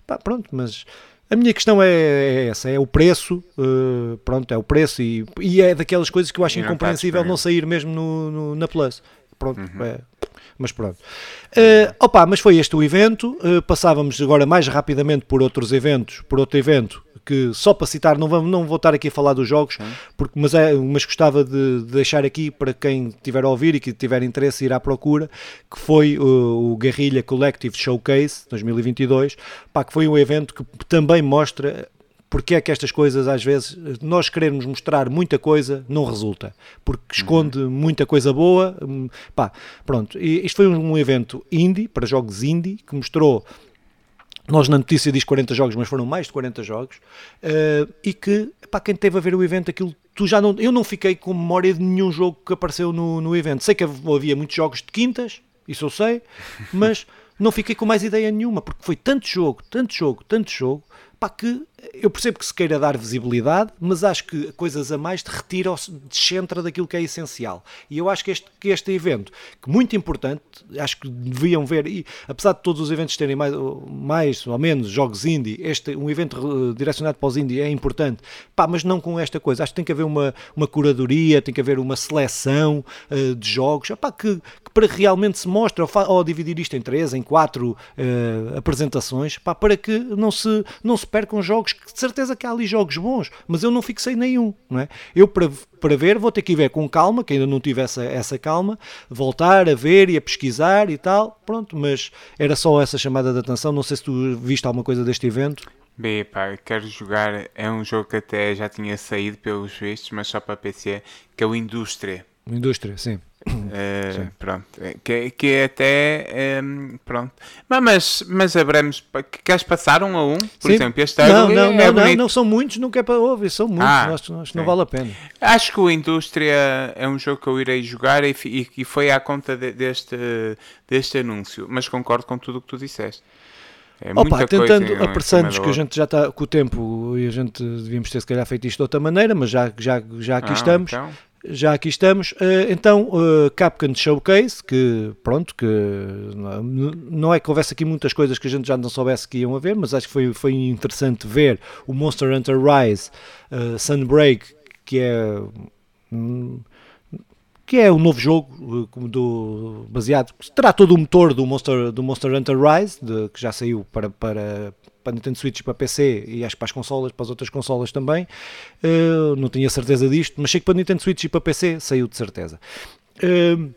Pá, pronto, mas a minha questão é, é essa: é o preço. Uh, pronto, é o preço e, e é daquelas coisas que eu acho incompreensível não sair mesmo no, no na Plus. Pronto, uhum. é, mas pronto. Uh, opa, mas foi este o evento. Uh, passávamos agora mais rapidamente por outros eventos, por outro evento que só para citar, não, vamos, não vou estar aqui a falar dos jogos, porque, mas, é, mas gostava de, de deixar aqui para quem tiver a ouvir e que tiver interesse ir à procura, que foi o, o Guerrilla Collective Showcase 2022, pá, que foi um evento que também mostra porque é que estas coisas às vezes nós queremos mostrar muita coisa não resulta porque esconde uhum. muita coisa boa hum, pá, pronto, e isto foi um evento indie, para jogos indie que mostrou nós na notícia diz 40 jogos, mas foram mais de 40 jogos, uh, e que, para quem teve a ver o evento, aquilo, tu já não, eu não fiquei com memória de nenhum jogo que apareceu no, no evento. Sei que havia muitos jogos de quintas, isso eu sei, mas não fiquei com mais ideia nenhuma, porque foi tanto jogo, tanto jogo, tanto jogo, pá, que eu percebo que se queira dar visibilidade, mas acho que coisas a mais te retira ou descentra daquilo que é essencial. E eu acho que este, que este evento, que muito importante, acho que deviam ver, e apesar de todos os eventos terem mais, mais ou menos jogos indie, este, um evento direcionado para os indie é importante, pá, mas não com esta coisa. Acho que tem que haver uma, uma curadoria, tem que haver uma seleção uh, de jogos, pá, que, que, para realmente se mostre, ou, ou, dividir isto em três, em quatro uh, apresentações, pá, para que não se, não se percam jogos que de certeza que há ali jogos bons, mas eu não fixei nenhum, não é? Eu para, para ver vou ter que ir ver com calma, que ainda não tive essa, essa calma, voltar a ver e a pesquisar e tal, pronto, mas era só essa chamada de atenção, não sei se tu viste alguma coisa deste evento. Bem, pá, quero jogar, é um jogo que até já tinha saído pelos vistos, mas só para PC, que é o Indústria. Indústria, sim. Uh, pronto, é, que, que é até um, pronto, mas, mas abramos queres passar um a um, por Sim. exemplo, este não, não, é não, não, não, são muitos, não quer para ouvir, são muitos, ah, acho, acho não vale a pena. Acho que o Indústria é um jogo que eu irei jogar e, e, e foi à conta de, deste, deste anúncio, mas concordo com tudo o que tu disseste. É Opa, tentando, apressando-nos que a gente já está com o tempo e a gente devíamos ter se calhar feito isto de outra maneira, mas já, já, já aqui ah, estamos. Então já aqui estamos. Uh, então, uh, Capcom Showcase, que pronto, que não é que houvesse aqui muitas coisas que a gente já não soubesse que iam haver, mas acho que foi, foi interessante ver o Monster Hunter Rise uh, Sunbreak, que é. Um, que é um novo jogo do, baseado, terá todo o motor do Monster, do Monster Hunter Rise, de, que já saiu para, para, para Nintendo Switch, para PC e acho que para as consolas, para as outras consolas também. Uh, não tinha certeza disto, mas sei que para Nintendo Switch e para PC saiu de certeza. Uh,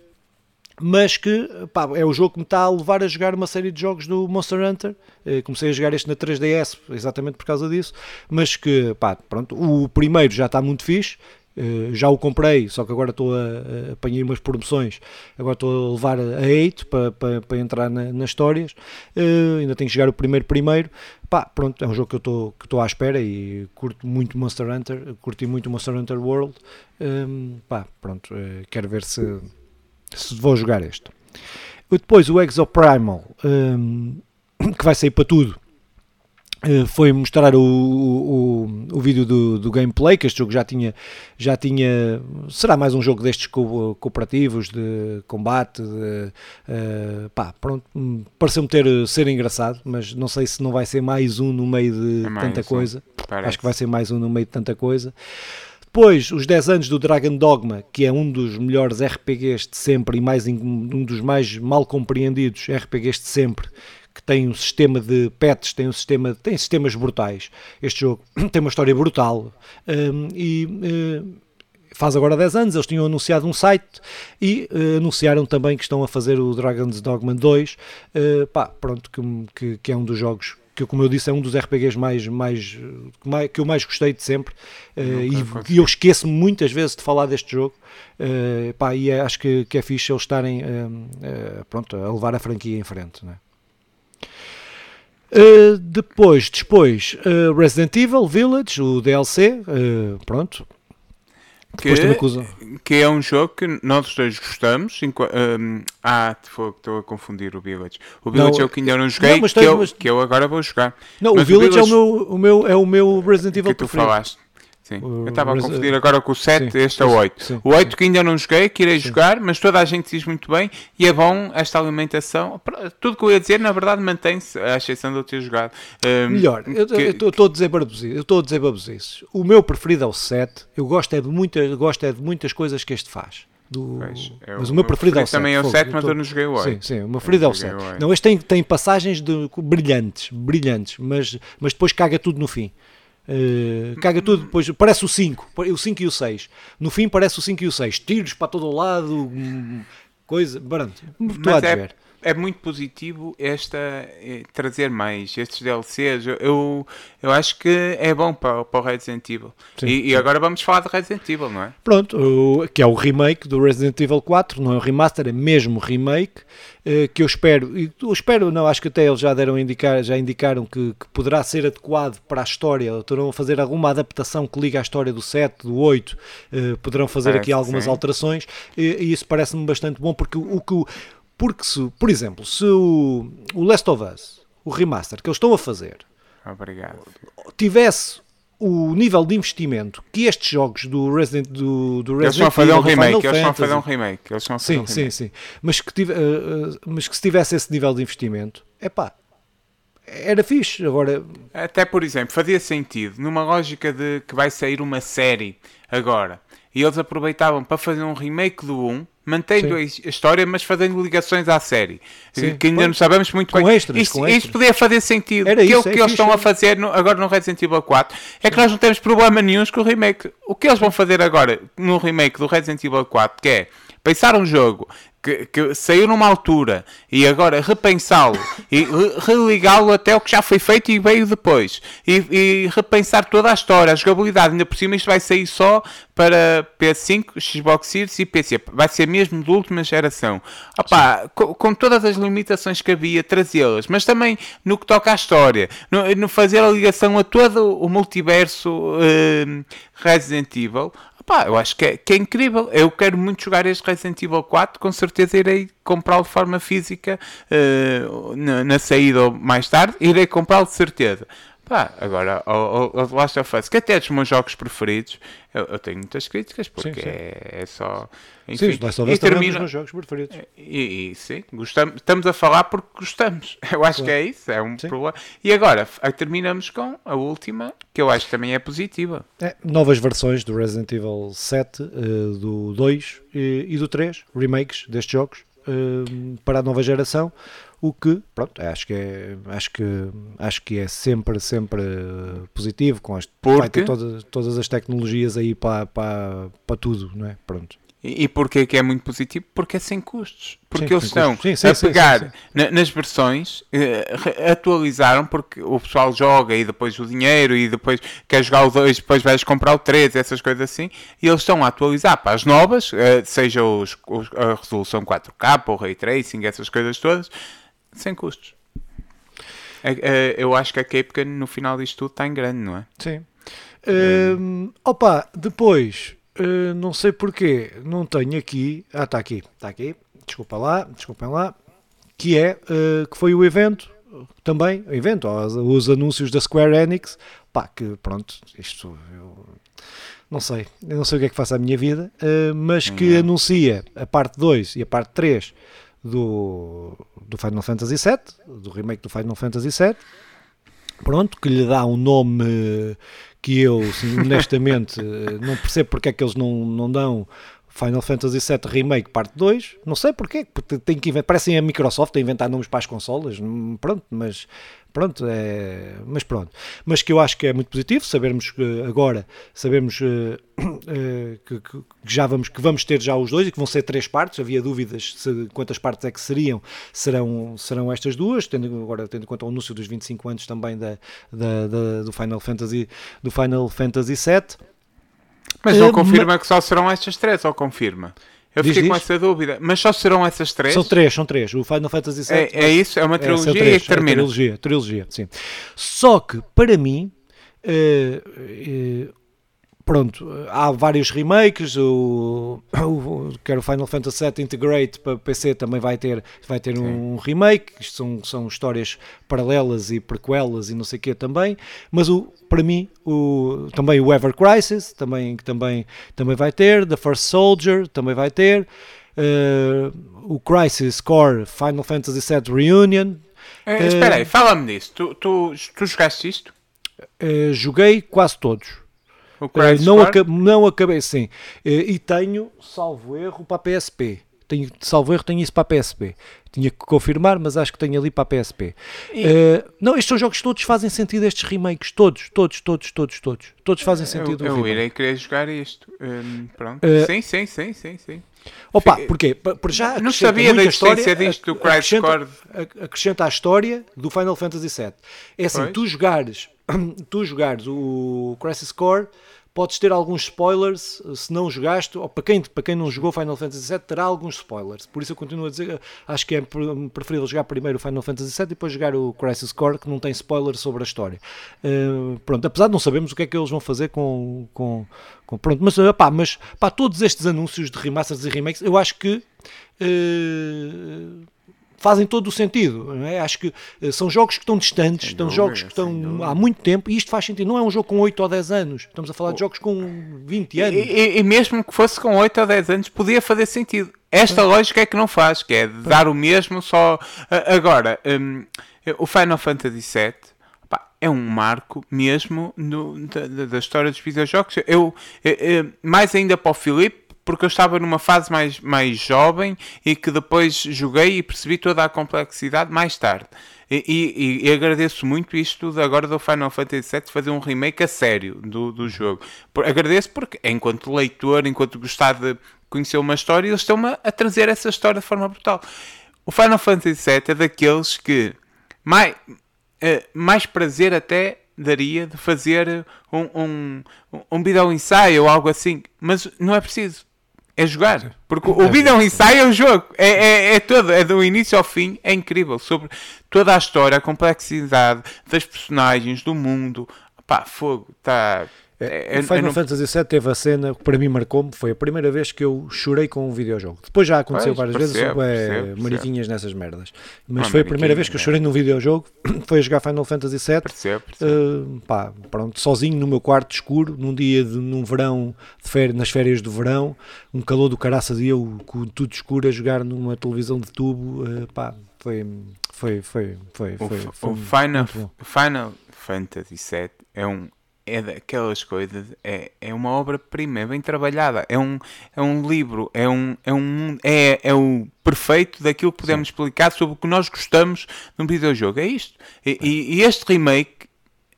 mas que pá, é o jogo que me está a levar a jogar uma série de jogos do Monster Hunter. Uh, comecei a jogar este na 3DS exatamente por causa disso, mas que pá, pronto, o primeiro já está muito fixe. Uh, já o comprei, só que agora estou a, a apanhei umas promoções, agora estou a levar a 8 para, para, para entrar na, nas histórias, uh, ainda tenho que chegar o primeiro primeiro, pá, pronto, é um jogo que eu estou que estou à espera e curto muito Monster Hunter, curti muito Monster Hunter World, um, ehm, pá, pronto, uh, quero ver se, se vou jogar este. Depois o Exoprimal, um, ehm, que vai sair para tudo, eh, foi mostrar o, o, o vídeo do, do, gameplay, que este jogo já tinha, já tinha, será mais um jogo destes co cooperativos, de combate, de, uh, pá, pronto, hum, pareceu-me ter, ser engraçado, mas não sei se não vai ser mais um no meio de é tanta coisa, Parece. acho que vai ser mais um no meio de tanta coisa. Depois, os 10 anos do Dragon Dogma, que é um dos melhores RPGs de sempre e mais um dos mais mal compreendidos RPGs de sempre, que tem um sistema de pets, tem um sistema, tem sistemas brutais. Este jogo tem uma história brutal um, e uh, faz agora 10 anos, eles tinham anunciado um site e uh, anunciaram também que estão a fazer o Dragon's Dogma 2, uh, eh, pá, pronto, que, que, que, é um dos jogos que, como eu disse, é um dos RPGs mais, mais, que eu mais gostei de sempre uh, e, e, eu esqueço-me muitas vezes de falar deste jogo pá, e é, acho que, que é fixe eles estarem pronto, a levar a franquia em frente, né? Uh, depois, depois uh, Resident Evil Village, o DLC, uh, pronto. Que, que, é um jogo que nós dois gostamos. Um, ah, estou a confundir o Village. O Village não, é o que ainda não joguei, não, que, eu, mas... que eu agora vou jogar. Não, mas o Village, o Village é, o meu, o meu, é o meu Resident Evil que tu preferido. falaste. Sim. eu estava a confundir agora com o 7, sim, este é o 8. Sim, o 8 que ainda não joguei, que irei jogar, mas toda a gente diz muito bem e é bom esta alimentação. Tudo que eu ia dizer, na verdade, mantém-se, à exceção de eu ter jogado. Um, Melhor, eu estou a dizer babosices. Eu estou a dizer babosices. O meu preferido é o 7. Eu gosto é de, muita, gosto é de muitas coisas que este faz. Do... Pois, é mas o meu preferido é o 7. Também é o 7, mas eu não joguei o 8. Sim, sim, o meu preferido é o 7. Não, este tem, tem passagens de, brilhantes, brilhantes, mas, mas depois caga tudo no fim. Uh, caga tudo, depois parece o 5, o 5 e o 6. No fim parece o 5 e o 6. Tiros para todo o lado, hum, coisa. Pronto, Mas é, é muito positivo esta é, trazer mais estes DLCs. Eu, eu acho que é bom para, para o Resident Evil. Sim, e, sim. e, agora vamos falar de Resident Evil, não é? Pronto, o, que é o remake do Resident Evil 4, não é o remaster, é mesmo remake. Eh, que eu espero, eu espero, não, acho que até eles já deram indicar, já indicaram que, que poderá ser adequado para a história, terão a fazer alguma adaptação que liga à história do 7, do 8, eh, poderão fazer Parece aqui algumas alterações, e, e isso parece-me bastante bom, porque o que porque se, por exemplo, se o, o Last of Us, o remaster que eles estão a fazer, Obrigado. tivesse o nível de investimento que estes jogos do Resident do, do Resident eles estão a fazer um remake, eles estão a fazer um remake, eles estão a fazer sim, um sim, sim, mas que tive, uh, mas que se tivesse esse nível de investimento, é pá, era fixe. Agora, até por exemplo, fazia sentido numa lógica de que vai sair uma série agora e eles aproveitavam para fazer um remake do 1 mantendo Sim. a história, mas fazendo ligações à série. Sim. Que ainda pois, não sabemos muito com bem. Extras, isto, com isto poderia fazer sentido. Era que isso, é o que eles estão a fazer no, agora no Resident Evil 4 é que nós não temos problema nenhum com o remake. O que eles vão fazer agora no remake do Resident Evil 4, que é pensar um jogo que, que saiu numa altura e agora repensá-lo e religá-lo até o que já foi feito e veio depois. E, e, repensar toda a história, a jogabilidade, ainda por cima isto vai sair só para PS5, Xbox Series e PC, vai ser mesmo de última geração. Opa, com, com, todas as limitações que havia, trazê-las, mas também no que toca à história, no, no fazer a ligação a todo o multiverso uh, Resident Evil, Pá, eu acho que é, que é incrível. Eu quero muito jogar este Resident Evil 4. Com certeza irei comprá-lo de forma física uh, na, na, saída ou mais tarde. Irei comprá-lo de certeza. Pá, agora, o, o, o Last of Us, que até é dos meus jogos preferidos, eu, eu tenho muitas críticas porque sim, sim. É, é, só. Enfim, sim, Last of Us termina... é um dos meus jogos preferidos. E, e, sim, gostamos, estamos a falar porque gostamos. Eu acho claro. que é isso, é um sim. problema. E agora, terminamos com a última, que eu acho que também é positiva. É, novas versões do Resident Evil 7, uh, eh, do 2 e, e do 3, remakes destes jogos. Uh, para a nova geração o que, pronto, acho que é, acho que, acho que é sempre, sempre positivo, com as, Porque? vai ter todas, todas as tecnologias aí para, para, para tudo, não é? Pronto. E, e porquê que é muito positivo? Porque é sem custos. Porque sim, eles estão sim, sim, a pegar na, nas versões, eh, atualizaram, porque o pessoal joga e depois o dinheiro e depois quer jogar o 2, depois vais comprar o 3, essas coisas assim, e eles estão a atualizar para as novas, eh, seja os, os, a resolução 4K, o Ray Tracing, essas coisas todas, sem custos. É, é, eu acho que a Capcom no final disto tudo está em grande, não é? Sim. Uh, opa, depois, uh, não sei porquê, não tenho aqui. Ah, está aqui, está aqui. Desculpa lá, desculpem lá. Que é, uh, que foi o evento, também, o evento, os anúncios da Square Enix. Pá, que pronto, isto eu não sei, eu não sei o que é que faça a minha vida, uh, mas que uhum. anuncia a parte 2 e a parte 3 do, do Final Fantasy VII, do remake do Final Fantasy VII, pronto, que lhe dá um nome que eu, assim, honestamente, não percebo porque é que eles não, não dão Final Fantasy VII Remake Parte 2, não sei porquê, porque tem que inventar, parecem a Microsoft a inventar nomes para as consolas, hum, pronto, mas pronto, é, mas pronto, mas que eu acho que é muito positivo, sabermos que agora, sabemos uh, uh, que, que, já vamos, que vamos ter já os dois e que vão ser três partes, havia dúvidas se, quantas partes é que seriam, serão, serão estas duas, tendo agora tendo em conta o anúncio dos 25 anos também da, da, da do Final Fantasy, do Final Fantasy VII, mas não uh, confirma que só serão estas três, ou confirma? Eu diz, fiquei diz? com essa dúvida. Mas só serão essas três? São três, são três. O Final Fantasy VII. É, é isso? É uma trilogia é, três, e termina. É trilogia, trilogia, sim. Só que, para mim, uh, uh, pronto, há vários remakes, o, o, quer o Final Fantasy VII Integrate para PC também vai ter, vai ter um remake, isto são, são histórias paralelas e prequelas e não sei o quê também, mas o, para mim, o, também o Ever Crisis, também, também, também vai ter, The First Soldier também vai ter, uh, o Crisis Core Final Fantasy VII Reunion. Uh, espera aí, fala-me disso, tu, tu, tu jogaste isto? Uh, joguei quase todos. O uh, não, aca não acabei, sim. Uh, e tenho, salvo erro, para a PSP. Tenho, salvo erro, tenho isso para a PSP. Tinha que confirmar, mas acho que tenho ali para a PSP. E... Uh, não, estes são jogos todos fazem sentido, estes remakes. Todos, todos, todos, todos, todos. Todos fazem sentido. Eu, eu irei querer jogar isto. Um, pronto. sim, sim, sim, sim, sim. Opa, porquê? Por já não sabia da existência disto do Crisis acrescenta, acrescenta a história do Final Fantasy VII. É assim, pois. tu jogares tu jogares o Crisis Core, podes ter alguns spoilers se não jogaste, ou para quem, para quem não jogou Final Fantasy VII, terá alguns spoilers. Por isso eu continuo a dizer, acho que é preferível jogar primeiro o Final Fantasy VII e depois jogar o Crisis Core, que não tem spoilers sobre a história. Uh, pronto, apesar de não sabermos o que é que eles vão fazer com. com, com pronto, mas, opá, mas pá, todos estes anúncios de remasters e remakes, eu acho que. Uh, fazem todo o sentido. É? Acho que uh, são jogos que estão distantes, estão jogos que estão há muito tempo e isto faz sentido. Não é um jogo com 8 ou 10 anos, estamos a falar de jogos com 20 anos. E, e, e mesmo que fosse com 8 ou 10 anos, podia fazer sentido. Esta é. lógica é que não faz, que é dar o mesmo só. Agora, um, o Final Fantasy VII é um marco mesmo no, da, da, história dos videojogos. Eu, eu, eu, mais ainda para o Filipe, porque eu estava numa fase mais, mais jovem e que depois joguei e percebi toda a complexidade mais tarde. E, e, e agradeço muito isto de agora do Final Fantasy VII fazer um remake a sério do, do jogo. Por, agradeço porque, enquanto leitor, enquanto gostar de conheceu uma história eles estão a, a trazer essa história de forma brutal. O Final Fantasy VII é daqueles que mais, uh, mais prazer até daria de fazer um, um, um vídeo ensaio ou algo assim, mas não é preciso. É jogar. Porque o vídeo ensaio é o jogo. É, é, é todo. É do início ao fim. É incrível. Sobre toda a história, a complexidade das personagens, do mundo. Pá, fogo. Está é, o Final não... Fantasy VII teve a cena que para mim marcou-me, foi a primeira vez que eu chorei com um videojogo. Depois já aconteceu pois, várias percebo, vezes, é, mariquinhas nessas merdas. Mas foi a primeira vez que eu chorei num videojogo, foi a jogar Final Fantasy VII. Percebo, percebo. Uh, pá, pronto, sozinho no meu quarto escuro, num dia de num verão, de férias, nas férias do verão, um calor do caraças e eu com tudo escuro a jogar numa televisão de tubo, uh, pá, foi foi foi foi, foi, o, foi o Final, Final Fantasy VII é um é daquelas coisas, é, é uma obra-prima, é bem trabalhada, é um, é um livro, é, um, é, um, é, é o perfeito daquilo que podemos Sim. explicar sobre o que nós gostamos num videojogo. É isto. E, e, e este remake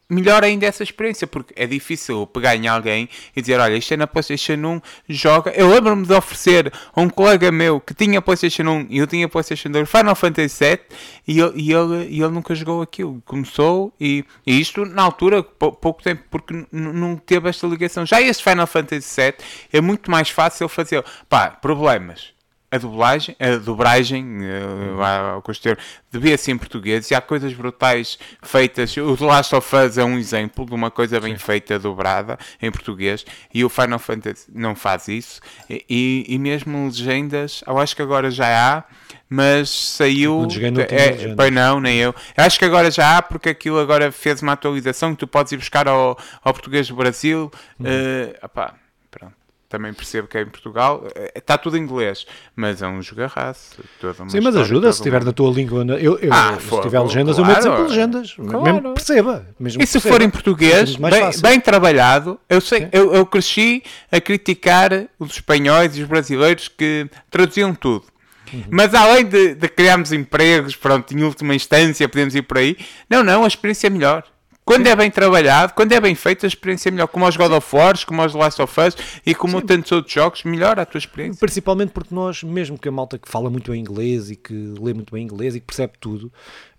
melhor ainda essa experiência, porque é difícil pegar em alguém e dizer, olha, isto é na PlayStation 1, joga. Eu lembro-me de oferecer a um colega meu que tinha PlayStation 1 e eu tinha PlayStation 2 Final Fantasy VII e ele, e ele, e ele nunca jogou aquilo. Começou e, e isto na altura, pouco tempo, porque não teve esta ligação. Já este Final Fantasy VII é muito mais fácil fazer. Pá, problemas a dublagem, a dobragem, uh, uh, devia ser em português e há coisas brutais feitas. O The Last of Us é um exemplo de uma coisa bem Sim. feita, dobrada em português e o Final Fantasy não faz isso. E, e mesmo legendas, eu acho que agora já há, mas saiu. Não é, bem não, nem eu. eu. Acho que agora já há, porque aquilo agora fez uma atualização que tu podes ir buscar ao, ao português do Brasil. Uhum. Uh, opá, também percebo que é em Portugal, está eh, tudo em inglês, mas é um jogarraço. Sim, mas ajuda se estiver na tua língua. Eu, eu ah, se tiver legendas, claro, eu meto sempre legendas, claro. mesmo perceba. Mesmo e se perceba, for em português, bem, bem, trabalhado, eu sei, eu, eu, cresci a criticar os espanhóis e os brasileiros que traduziam tudo. Uhum. Mas além de, de criarmos empregos, pronto, em última instância podemos ir por aí, não, não, a experiência é melhor. Quando é bem trabalhado, quando é bem feito, a experiência é melhor. Como aos God of War, como aos Last of Us e como Sim. tantos outros jogos, melhora a tua experiência. Principalmente porque nós, mesmo que a malta que fala muito bem inglês e que lê muito bem inglês e que percebe tudo,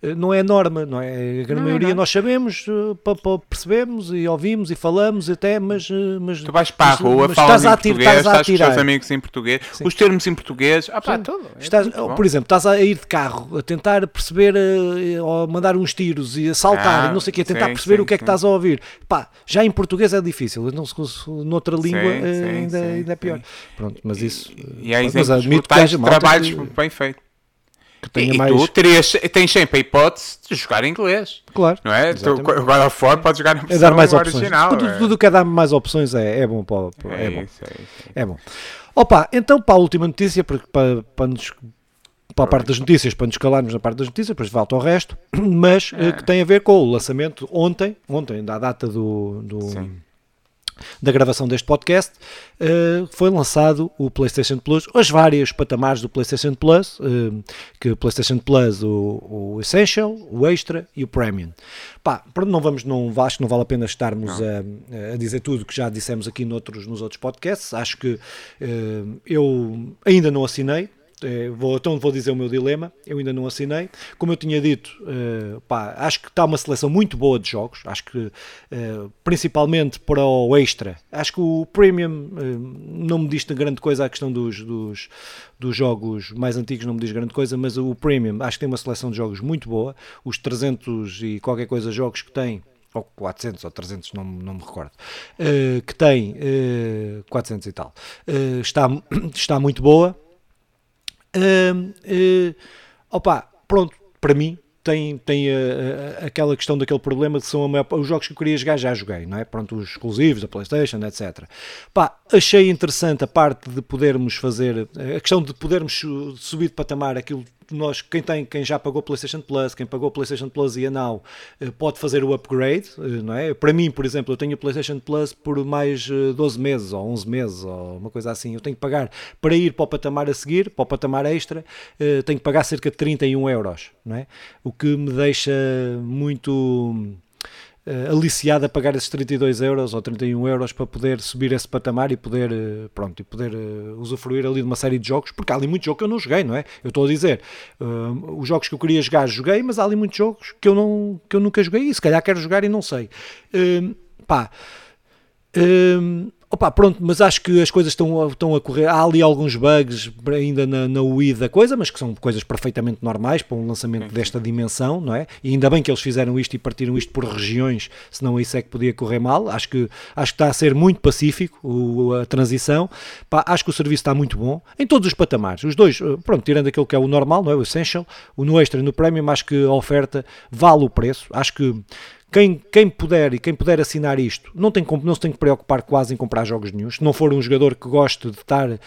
não é norma, não é? A grande maioria não. nós sabemos, eh, percebemos e ouvimos e falamos até, mas. Eh, mas tu vais para a rua, falas em português, estás, estás com os teus amigos em português, Sim. os termos em português, ah, pá, tudo. É estás, por exemplo, estás a ir de carro a tentar perceber, ou mandar uns tiros e a saltar ah, e não sei o que, a tentar sim, perceber sim, o que é que estás a ouvir. Pá, já em português é difícil, não, noutra língua ainda, ainda é pior. Pronto, mas isso. E, e há exemplos brutais de trabalhos bem feitos que tenha e, mais... tu terias, tens sempre a hipótese de jogar em inglês. Claro. Não é? Tu, agora fora podes jogar na é dar mais opções. original. Tudo, é. tudo que é dar mais opções é, é bom. Para, é, é, bom. Isso, é, isso, é. bom. Opa, então para a última notícia, para, para, para nos para a parte das notícias, para nos calarmos na parte das notícias, depois volta ao resto, mas é. que tem a ver com o lançamento ontem, ontem, da data do, do, da gravação deste podcast, uh, foi lançado o PlayStation Plus, as várias patamares do PlayStation Plus, uh, que o PlayStation Plus, o, o, Essential, o Extra e o Premium. Pá, não vamos, não, acho que não vale a pena estarmos a, a, dizer tudo que já dissemos aqui noutros, nos outros podcasts. Acho que uh, eu ainda não assinei, vou, então vou dizer o meu dilema, eu ainda não assinei. Como eu tinha dito, uh, pá, acho que está uma seleção muito boa de jogos, acho que uh, principalmente para o extra, acho que o Premium uh, não me diz grande coisa a questão dos, dos, dos, jogos mais antigos, não me diz grande coisa, mas o Premium acho que tem uma seleção de jogos muito boa, os 300 e qualquer coisa jogos que tem ou 400 ou 300, não, não me recordo, que tem uh, 400 e tal, está, está muito boa. Uh, uh, opa, pronto, para mim tem, tem uh, aquela questão daquele problema de que são maior, os jogos que eu queria jogar já joguei, não é? Pronto, os exclusivos da Playstation, etc. Pá, achei interessante a parte de podermos fazer, a questão de podermos subir de patamar aquilo nós, quem, tem, quem já pagou PlayStation Plus, quem pagou PlayStation Plus e a Now, eh, pode fazer o upgrade, eh, não é? Para mim, por exemplo, eu tenho o PlayStation Plus por mais 12 eh, meses ou 11 meses ou uma coisa assim. Eu tenho que pagar para ir para o patamar a seguir, para o patamar extra, tenho que pagar cerca de 31 euros, não é? O que me deixa muito uh, aliciado a pagar esses 32 euros ou 31 euros para poder subir esse patamar e poder, uh, pronto, e poder uh, usufruir ali de uma série de jogos, porque há ali muito jogo que eu não joguei, não é? Eu estou a dizer, os jogos que eu queria jogar, joguei, mas há ali muitos jogos que eu, não, que eu nunca joguei e se calhar quero jogar e não sei. pá. Opa, pronto, mas acho que as coisas estão, estão a correr. Há ali alguns bugs ainda na, na UI da coisa, mas que são coisas perfeitamente normais para um lançamento desta dimensão, não é? E ainda bem que eles fizeram isto e partiram isto por regiões, senão isso é que podia correr mal. Acho que, acho que está a ser muito pacífico o, a transição. Pá, acho que o serviço está muito bom em todos os patamares. Os dois, eh, pronto, tirando aquele que é o normal, não é? O Essential, o no Extra e no Premium, acho que a oferta vale o preço. Acho que quem, quem puder e quem puder assinar isto não, tem, não se tem que preocupar quase em comprar jogos nenhum. Se não for um jogador que goste de estar a,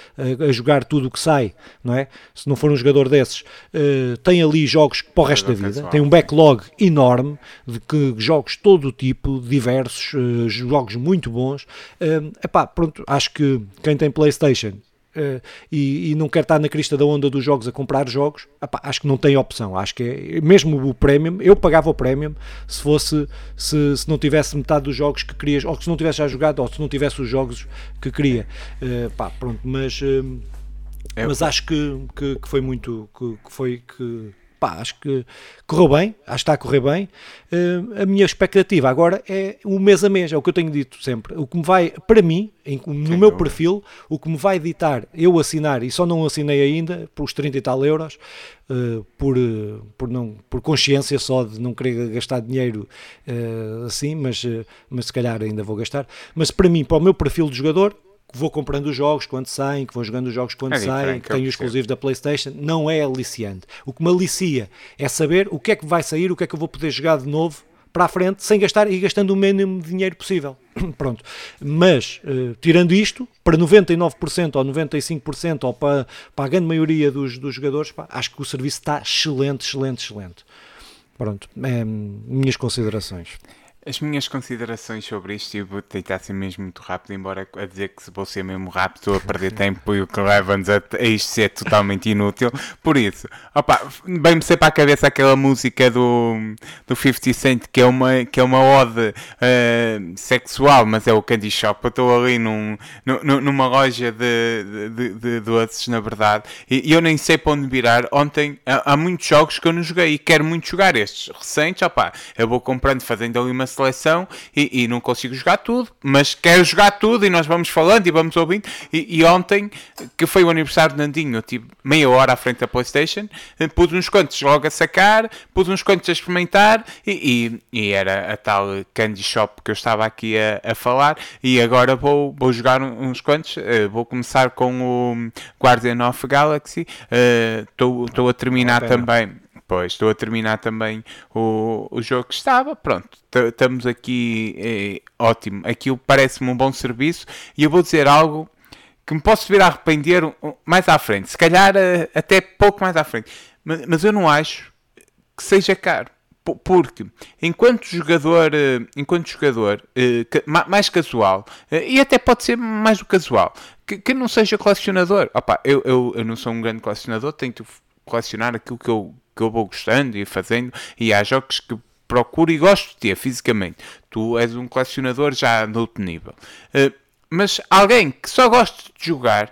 a jogar tudo o que sai, não é? Se não for um jogador desses, uh, tem ali jogos para o resto da vida. Tem um backlog enorme de que, jogos todo o tipo, diversos, uh, jogos muito bons. Uh, epá, pronto, acho que quem tem PlayStation Uh, e, e, não quer estar na crista da onda dos jogos a comprar jogos, apá, acho que não tem opção. Acho que é, mesmo o Premium, eu pagava o Premium se fosse se, se não tivesse metade dos jogos que querias, ou se não tivesse já jogado, ou se não tivesse os jogos que queria. Uh, pá, pronto, mas, uh, mas acho que, que, que, foi muito que, que foi que pá, acho que correu bem, acho que está a correr bem. Uh, a minha expectativa agora é o mês a mês, é o que eu tenho dito sempre. O que me vai, para mim, em, no meu perfil, o que me vai ditar eu assinar, e só não assinei ainda, por os 30 e tal euros, uh, por, uh, por, não, por consciência só de não querer gastar dinheiro assim, mas, mas se calhar ainda vou gastar. Mas para mim, para o meu perfil de jogador, que vou comprando os jogos quando saem, que vou jogando os jogos quando é saem, que tenho exclusivos da PlayStation, não é aliciante. O que me alicia é saber o que é que vai sair, o que é que eu vou poder jogar de novo para a frente sem gastar e gastando o mínimo de dinheiro possível. Pronto. Mas, uh, tirando isto, para 99% ou 95% ou para, para a grande maioria dos, dos jogadores, pá, acho que o serviço está excelente, excelente, excelente. Pronto, é, minhas considerações. As minhas considerações sobre isto, eu vou tentar ser mesmo muito rápido, embora a dizer que vou ser mesmo rápido, estou a perder tempo e o que leva-nos a, a, isto ser totalmente inútil. Por isso, opa, bem-me ser para a cabeça aquela música do, do 50 Cent, que é uma, que é uma ode uh, sexual, mas é o Candy Shop. Eu estou ali num, num, numa loja de, de, de, doces, na verdade, e, e, eu nem sei para onde virar. Ontem há, há, muitos jogos que eu não joguei e quero muito jogar estes recentes. Opa, eu vou comprando, fazendo ali uma seleção e, e, não consigo jogar tudo, mas quero jogar tudo e nós vamos falando e vamos ouvindo. E, e ontem, que foi o aniversário de Nandinho, eu tive meia hora à frente da PlayStation, eh, pus uns quantos logo a sacar, pus uns quantos a experimentar e, e, era a tal Candy Shop que eu estava aqui a, a falar. E agora vou, vou jogar uns quantos. Uh, vou começar com o Guardian of Galaxy. Estou uh, a terminar também. Pois, estou a terminar também o, o jogo que estava. Pronto, estamos aqui, é, ótimo. Aquilo parece-me um bom serviço e eu vou dizer algo que me posso vir a arrepender mais à frente. Se calhar eh, até pouco mais à frente. Mas, mas eu não acho que seja caro. Porque enquanto jogador, eh, enquanto jogador mais casual, e até pode ser mais do casual, que, que não seja colecionador. Opa, eu, eu, eu não sou um grande colecionador, tento colecionar aquilo que eu que eu vou gostando e fazendo, e há jogos que procuro e gosto de ter fisicamente. Tu és um colecionador já de outro nível. Uh, mas alguém que só gosta de jogar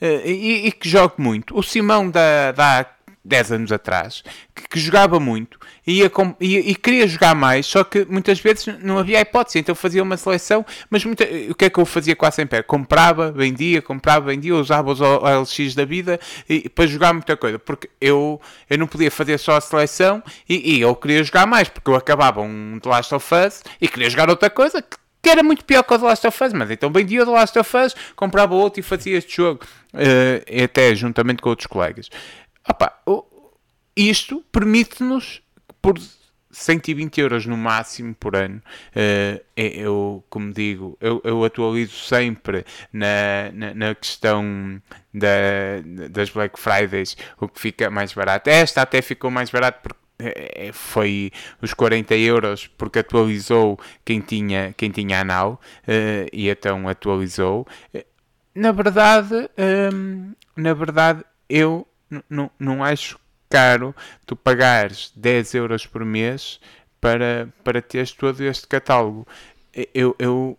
uh, e, e, que jogue muito, o Simão da, da 10 anos atrás, que, que jogava muito e, ia e, queria jogar mais, só que muitas vezes não havia hipótese, então fazia uma seleção, mas muita, o que é que eu fazia quase sempre? Comprava, vendia, comprava, vendia, usava os OLX da vida e, para jogar muita coisa, porque eu, eu não podia fazer só a seleção e, e eu queria jogar mais, porque eu acabava um The Last of Us e queria jogar outra coisa que que era muito pior que o The Last of Us, mas então vendia o The Last of Us, comprava outro e fazia este jogo, uh, até juntamente com outros colegas. Opa, isto permite-nos por 120 euros no máximo por ano. Uh, eu, como digo, eu, eu atualizo sempre na, na, na, questão da, das Black Fridays, o que fica mais barato. Esta até ficou mais barato porque eh, foi os 40 euros porque atualizou quem tinha, quem tinha a Now uh, e então atualizou. Na verdade, um, na verdade, eu não acho caro tu pagares 10 euros por mês para, para teres todo este catálogo. Eu, eu,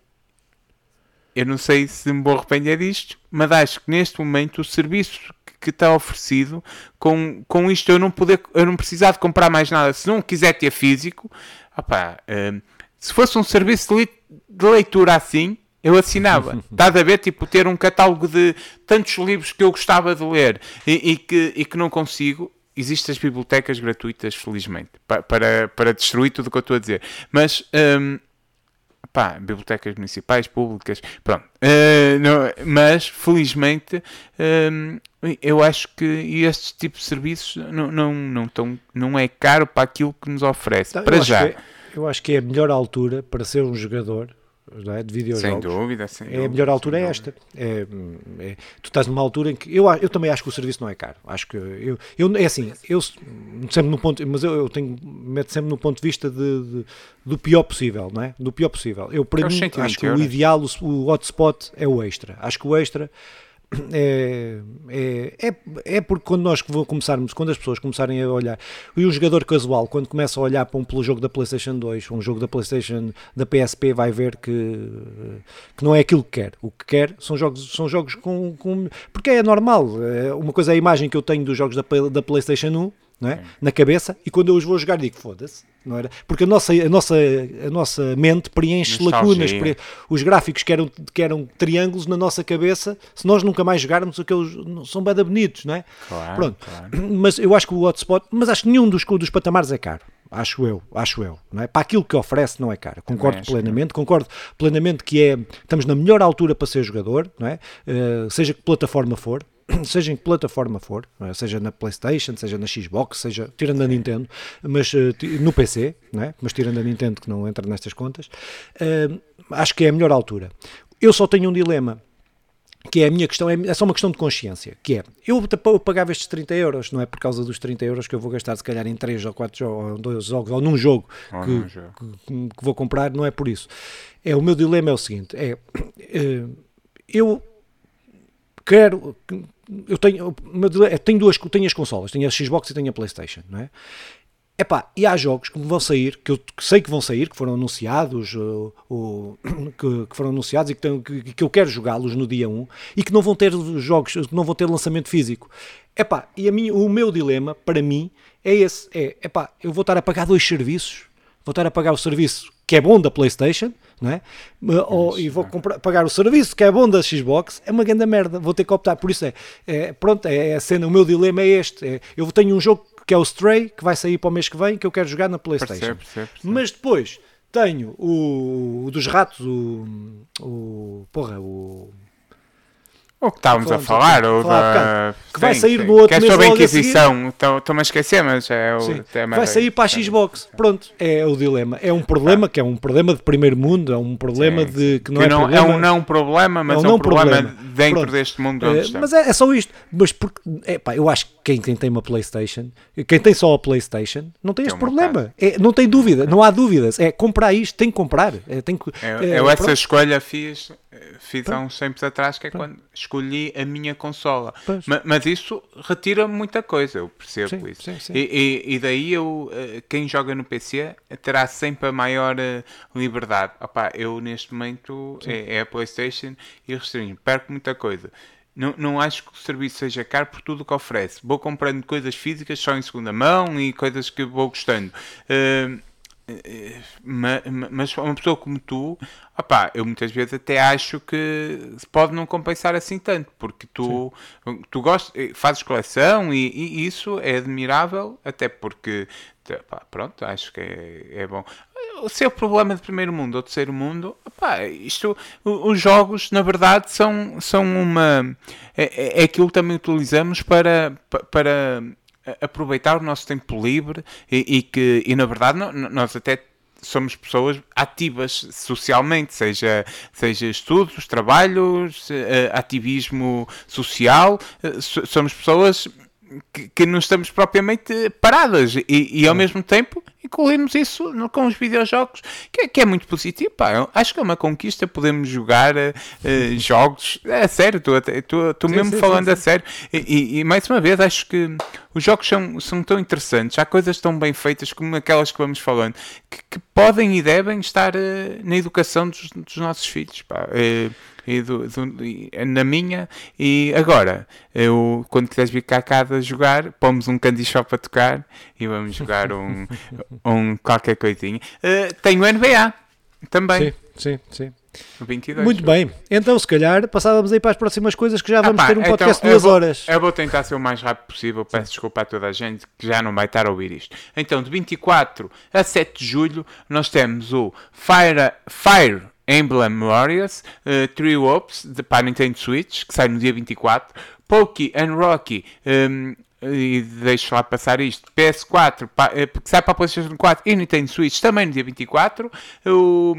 eu não sei se me vou arrepender disto, mas acho que neste momento o serviço que está oferecido, com, com isto eu não, poder, eu não precisar de comprar mais nada, se não quiser ter físico, opá, uh, se fosse um serviço de, de leitura assim, eu assinava. Estás a ver, tipo, ter um catálogo de tantos livros que eu gostava de ler e, e, que, e que não consigo. Existem as bibliotecas gratuitas, felizmente, para, para, para destruir tudo o que eu estou a dizer. Mas, um, pá, bibliotecas municipais, públicas, pronto. Uh, não, mas, felizmente, um, eu acho que este tipo de serviços não, não, não, tão, não é caro para aquilo que nos oferece. Não, para já. É, eu acho que é a melhor altura para ser um jogador é? de videojogos. Sem dúvida, sem dúvida. É a melhor altura é esta. É, é, tu estás numa altura em que eu, eu também acho que o serviço não é caro. Acho que eu, eu é assim, eu sempre no ponto, mas eu, eu tenho meto sempre no ponto de vista de, de, do pior possível, não é? Do pior possível. Eu para mim acho que o ideal, o, o hotspot é o extra. Acho que o extra é, é, é, é porque quando nós começarmos, quando as pessoas começarem a olhar, e o jogador casual, quando começa a olhar para um pelo jogo da PlayStation 2, um jogo da PlayStation da PSP, vai ver que, que não é aquilo que quer. O que quer são jogos, são jogos com, com. Porque é normal. É, uma coisa é a imagem que eu tenho dos jogos da, da PlayStation 1 não é? na cabeça e quando eu os vou jogar digo foda-se não era porque a nossa a nossa a nossa mente preenche lacunas pre... os gráficos que eram que eram triângulos na nossa cabeça se nós nunca mais jogarmos aqueles são bem bonitos não é claro, pronto claro. mas eu acho que o hotspot mas acho que nenhum dos dos patamares é caro acho eu, acho eu, não é? Para aquilo que oferece não é caro. Concordo plenamente, concordo plenamente que é, estamos na melhor altura para ser jogador, não é? Uh, seja que plataforma for, seja em que plataforma for, é? seja na PlayStation, seja na Xbox, seja tirando a Nintendo, mas uh, no PC, não é? mas tirando a Nintendo que não entra nestas contas, uh, acho que é a melhor altura. Eu só tenho um dilema, que é a minha questão, é, é só uma questão de consciência, que é, eu, eu pagava estes 30 euros, não é por causa dos 30 euros que eu vou gastar se calhar em 3 ou 4 jogos, ou 2 jogos, ou num jogo, que, jogo. Que, que, vou comprar, não é por isso. É, o meu dilema é o seguinte, é, uh, eu quero eu tenho, eu tenho duas, tenho as consolas, tenho a Xbox e tenho a PlayStation, não é? Epá, e há jogos que vão sair, que eu sei que vão sair, que foram anunciados, uh, uh, que, que, foram anunciados e que, tenho, que, que eu quero jogá-los no dia 1 e que não vão ter jogos, não vão ter lançamento físico. Epá, e a mim, o meu dilema, para mim, é esse: é, epá, eu vou estar a pagar dois serviços, vou estar a pagar o serviço que é bom da PlayStation, não é? Ou, e vou comprar, pagar o serviço que é bom da Xbox, é uma grande merda, vou ter que optar. Por isso é, é pronto, é a cena, o meu dilema é este: é, eu tenho um jogo que é o Stray, que vai sair para o mês que vem, que eu quero jogar na PlayStation. Percebe, percebe, percebe. Mas depois tenho o, o dos ratos, o, o. Porra, o. O que estávamos a falar, ou da... que vai sair sim. no outro que é sobre a Inquisição, estou-me a esquecer, mas é o tema. Vai sair para a Xbox, pronto, é o dilema. É um problema que é um problema de primeiro mundo, é um problema sim, de que não que é não, problema. É um não problema, mas é um, é problema, problema, dentro pronto. deste mundo onde é, Mas é, é, só isto. Mas porque, é, pá, eu acho que quem, quem tem uma Playstation, quem tem só a Playstation, não tem, este problema. É, não tem dúvida, não há dúvidas. É comprar isto, tem que comprar. É, tem que, eu, eu essa escolha fiz fiz há uns tempos atrás, que é quando escolhi a minha consola. Mas, mas, isso retira muita coisa, eu percebo sim, isso. Sim, sim. E, e, e, daí eu, eh, quem joga no PC terá sempre a maior eh, liberdade. Opa, eu neste momento é, é, a Playstation e restringo, perco muita coisa. Não, não acho que o serviço seja caro por tudo o que oferece. Vou comprando coisas físicas só em segunda mão e coisas que vou gostando. Uh, mas uma pessoa como tu, opá, eu muitas vezes até acho que pode não compensar assim tanto, porque tu, tu gostas, eh, fazes coleção e, e, isso é admirável, até porque, opá, pronto, acho que é, é bom. O seu problema de primeiro mundo ou terceiro mundo, opá, isto, os jogos, na verdade, são, são uma. É, é aquilo que também utilizamos para. para aproveitar o nosso tempo livre e, e que, e na verdade, nós até somos pessoas ativas socialmente, seja, seja estudos, trabalhos, eh, ativismo social, eh, somos pessoas que, que não estamos propriamente paradas e, e ao mesmo tempo incluirmos isso no, com os videojogos, que, é, que é muito positivo. Pá. acho que é uma conquista, podemos jogar uh, jogos, é sério, estou mesmo sim, falando sim, a sério. E, e, e, mais uma vez, acho que os jogos são, são tão interessantes, há coisas tão bem feitas como aquelas que vamos falando, que, que podem e devem estar uh, na educação dos, dos nossos filhos. Pá. Uh, e, do, do, e na minha. E agora, eu, quando quiseres vir cá casa jogar, pomos um candy shop a tocar e vamos jogar um, um qualquer coisinha. Uh, tenho NBA também. Sim, sim, sim. 22. Muito bem, então se calhar passávamos aí para as próximas coisas que já vamos ah, pá, ter um então, podcast de duas vou, horas. Eu vou tentar ser o mais rápido possível, peço desculpa a toda a gente que já não vai estar a ouvir isto. Então, de 24 a 7 de julho, nós temos o Fire, Fire Emblem Warriors, uh, Trio Ops para a Nintendo Switch, que sai no dia 24, Pokey and Rocky, um, e deixo lá passar isto, PS4, eh, que sai para a PlayStation 4 e Nintendo Switch também no dia 24, o,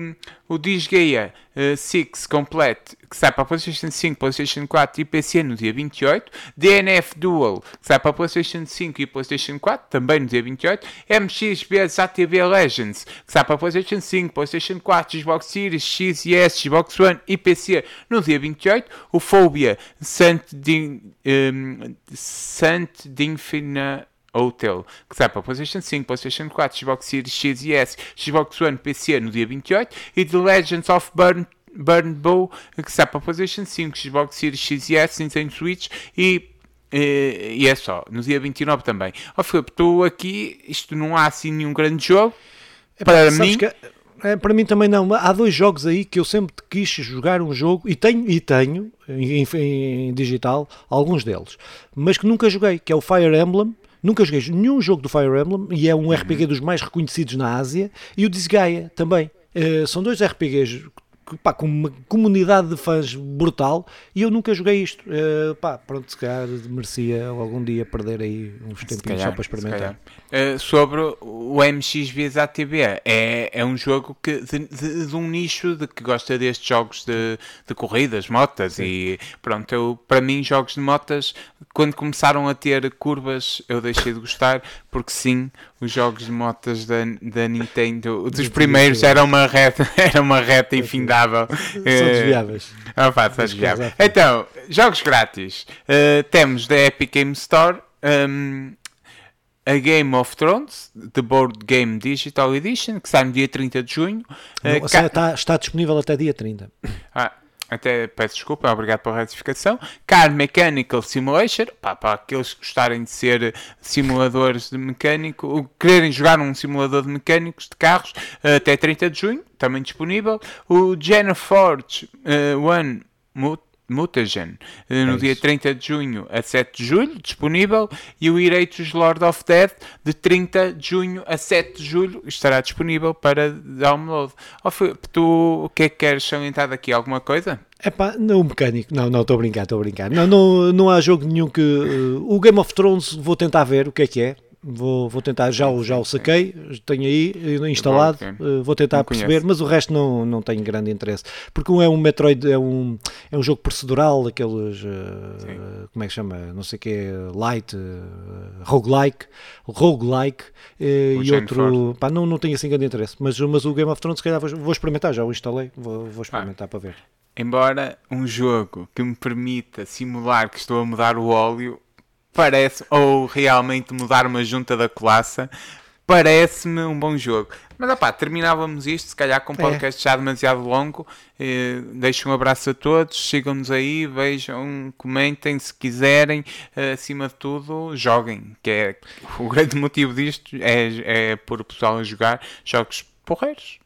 o Disgaea uh, 6 Complete, que sai para PlayStation 5, PlayStation 4 e PC no dia 28, DNF Dual, que sai para PlayStation 5 e PlayStation 4, também no dia 28, MXBS ATV Legends, que sai para PlayStation 5, PlayStation 4, Xbox Series, X e S, Xbox One e PC no dia 28, o Phobia Sant um, Sant Dinfina Hotel, que sai para PlayStation 5, PlayStation 4, Xbox Series X e S, Xbox One, PC no dia 28 e The Legends of Burn Burn Bow, que sai para PlayStation 5, Xbox Series X e S, Nintendo Switch e e, e é só, no dia 29 também. Ó oh, Filipe, estou aqui, isto não há assim nenhum grande jogo. É, para mim. Que, é, para mim também não. Há dois jogos aí que eu sempre quis jogar um jogo e tenho, e tenho em, em, em digital alguns deles, mas que nunca joguei, que é o Fire Emblem Nunca joguei nenhum jogo do Fire Emblem e é um RPG uhum. dos mais reconhecidos na Ásia. E o Disgaea também. Uh, são dois RPGs pá, com uma comunidade de fãs brutal e eu nunca joguei isto. Uh, pá, pronto, se calhar merecia algum dia perder aí uns tempinhos só para experimentar. Uh, sobre o MX vs ATB, é, é um jogo que, de, de, de, um nicho de que gosta destes jogos de, de corridas, motas sim. e pronto, eu, para mim jogos de motas, quando começaram a ter curvas eu deixei de gostar porque sim, os jogos de motas da, da Nintendo, dos primeiros era uma reta, era uma reta infindável. São desviáveis. Ah, pá, são desviáveis. Então, jogos grátis. Uh, temos da Epic Game Store um, a Game of Thrones, The Board Game Digital Edition, que sai no dia 30 de junho. Uh, está, está disponível até dia 30. Ah, até peço desculpa, obrigado pela retificação. Car Mechanical Simulation, pá, para aqueles que gostarem de ser simuladores de mecânico, quererem jogar um simulador de mecânicos de carros, até 30 de junho, também disponível. O Forge uh, One Mutagen, eh, no é dia 30 de junho a 7 de julho, disponível, e o Ireitos Lord of Death, de 30 de junho a 7 de julho, estará disponível para download. Oh, tu o que é que queres salientar daqui? Alguma coisa? É pá, não mecânico, não, não, estou a brincar, estou a brincar. Não, não, não há jogo nenhum que. Uh, o Game of Thrones vou tentar ver o que é que é. Vou, vou tentar, já, já o saquei, tenho aí instalado, uh, vou tentar perceber, mas o resto não, não tenho grande interesse. Porque um é um Metroid, é um, é um jogo procedural, aqueles, uh, como é que chama, não sei o que, light, uh, roguelike, roguelike, uh, e outro, pá, não, não tenho assim grande interesse. Mas, mas o Game of Thrones, se calhar vou, vou experimentar, já o instalei, vou, vou experimentar ah. para ver. Embora um jogo que me permita simular que estou a mudar o óleo parece, ou realmente mudar uma junta da colaça, parece-me um bom jogo. Mas opá, terminávamos isto, se calhar com um é. podcast é. já demasiado longo. Eh, deixo um abraço a todos, sigam-nos aí, vejam, comentem se quiserem. Eh, acima de tudo, joguem, que é o grande motivo disto é, é pôr o pessoal a jogar jogos porreiros.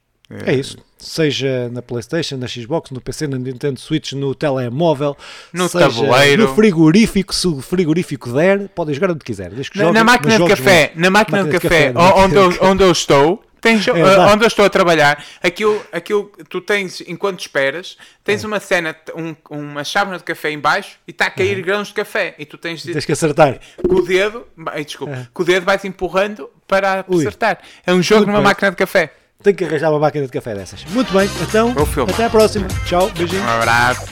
É isso. Seja na PlayStation, na Xbox, no PC, na Nintendo Switch, no telemóvel, no tabuleiro, no frigorífico, se o frigorífico der, podem jogar onde quiser. Na, na, máquina de café, na máquina de café, onde, eu, onde eu estou, Tens, é, uh, onde eu estou a trabalhar, aquilo, aquilo tu tens, enquanto esperas, tens é. uma cena, um, uma chávena de café em baixo e está a cair uhum. grãos de café. E tu tens de, Tens que acertar. Com o dedo, desculpa, é. com o dedo vais empurrando para Ui. acertar. É um jogo Muito numa bem. máquina de café. Tenho que arranjar uma máquina de café dessas. Muito bem, então até a próxima. Tchau, beijinho. Um abraço.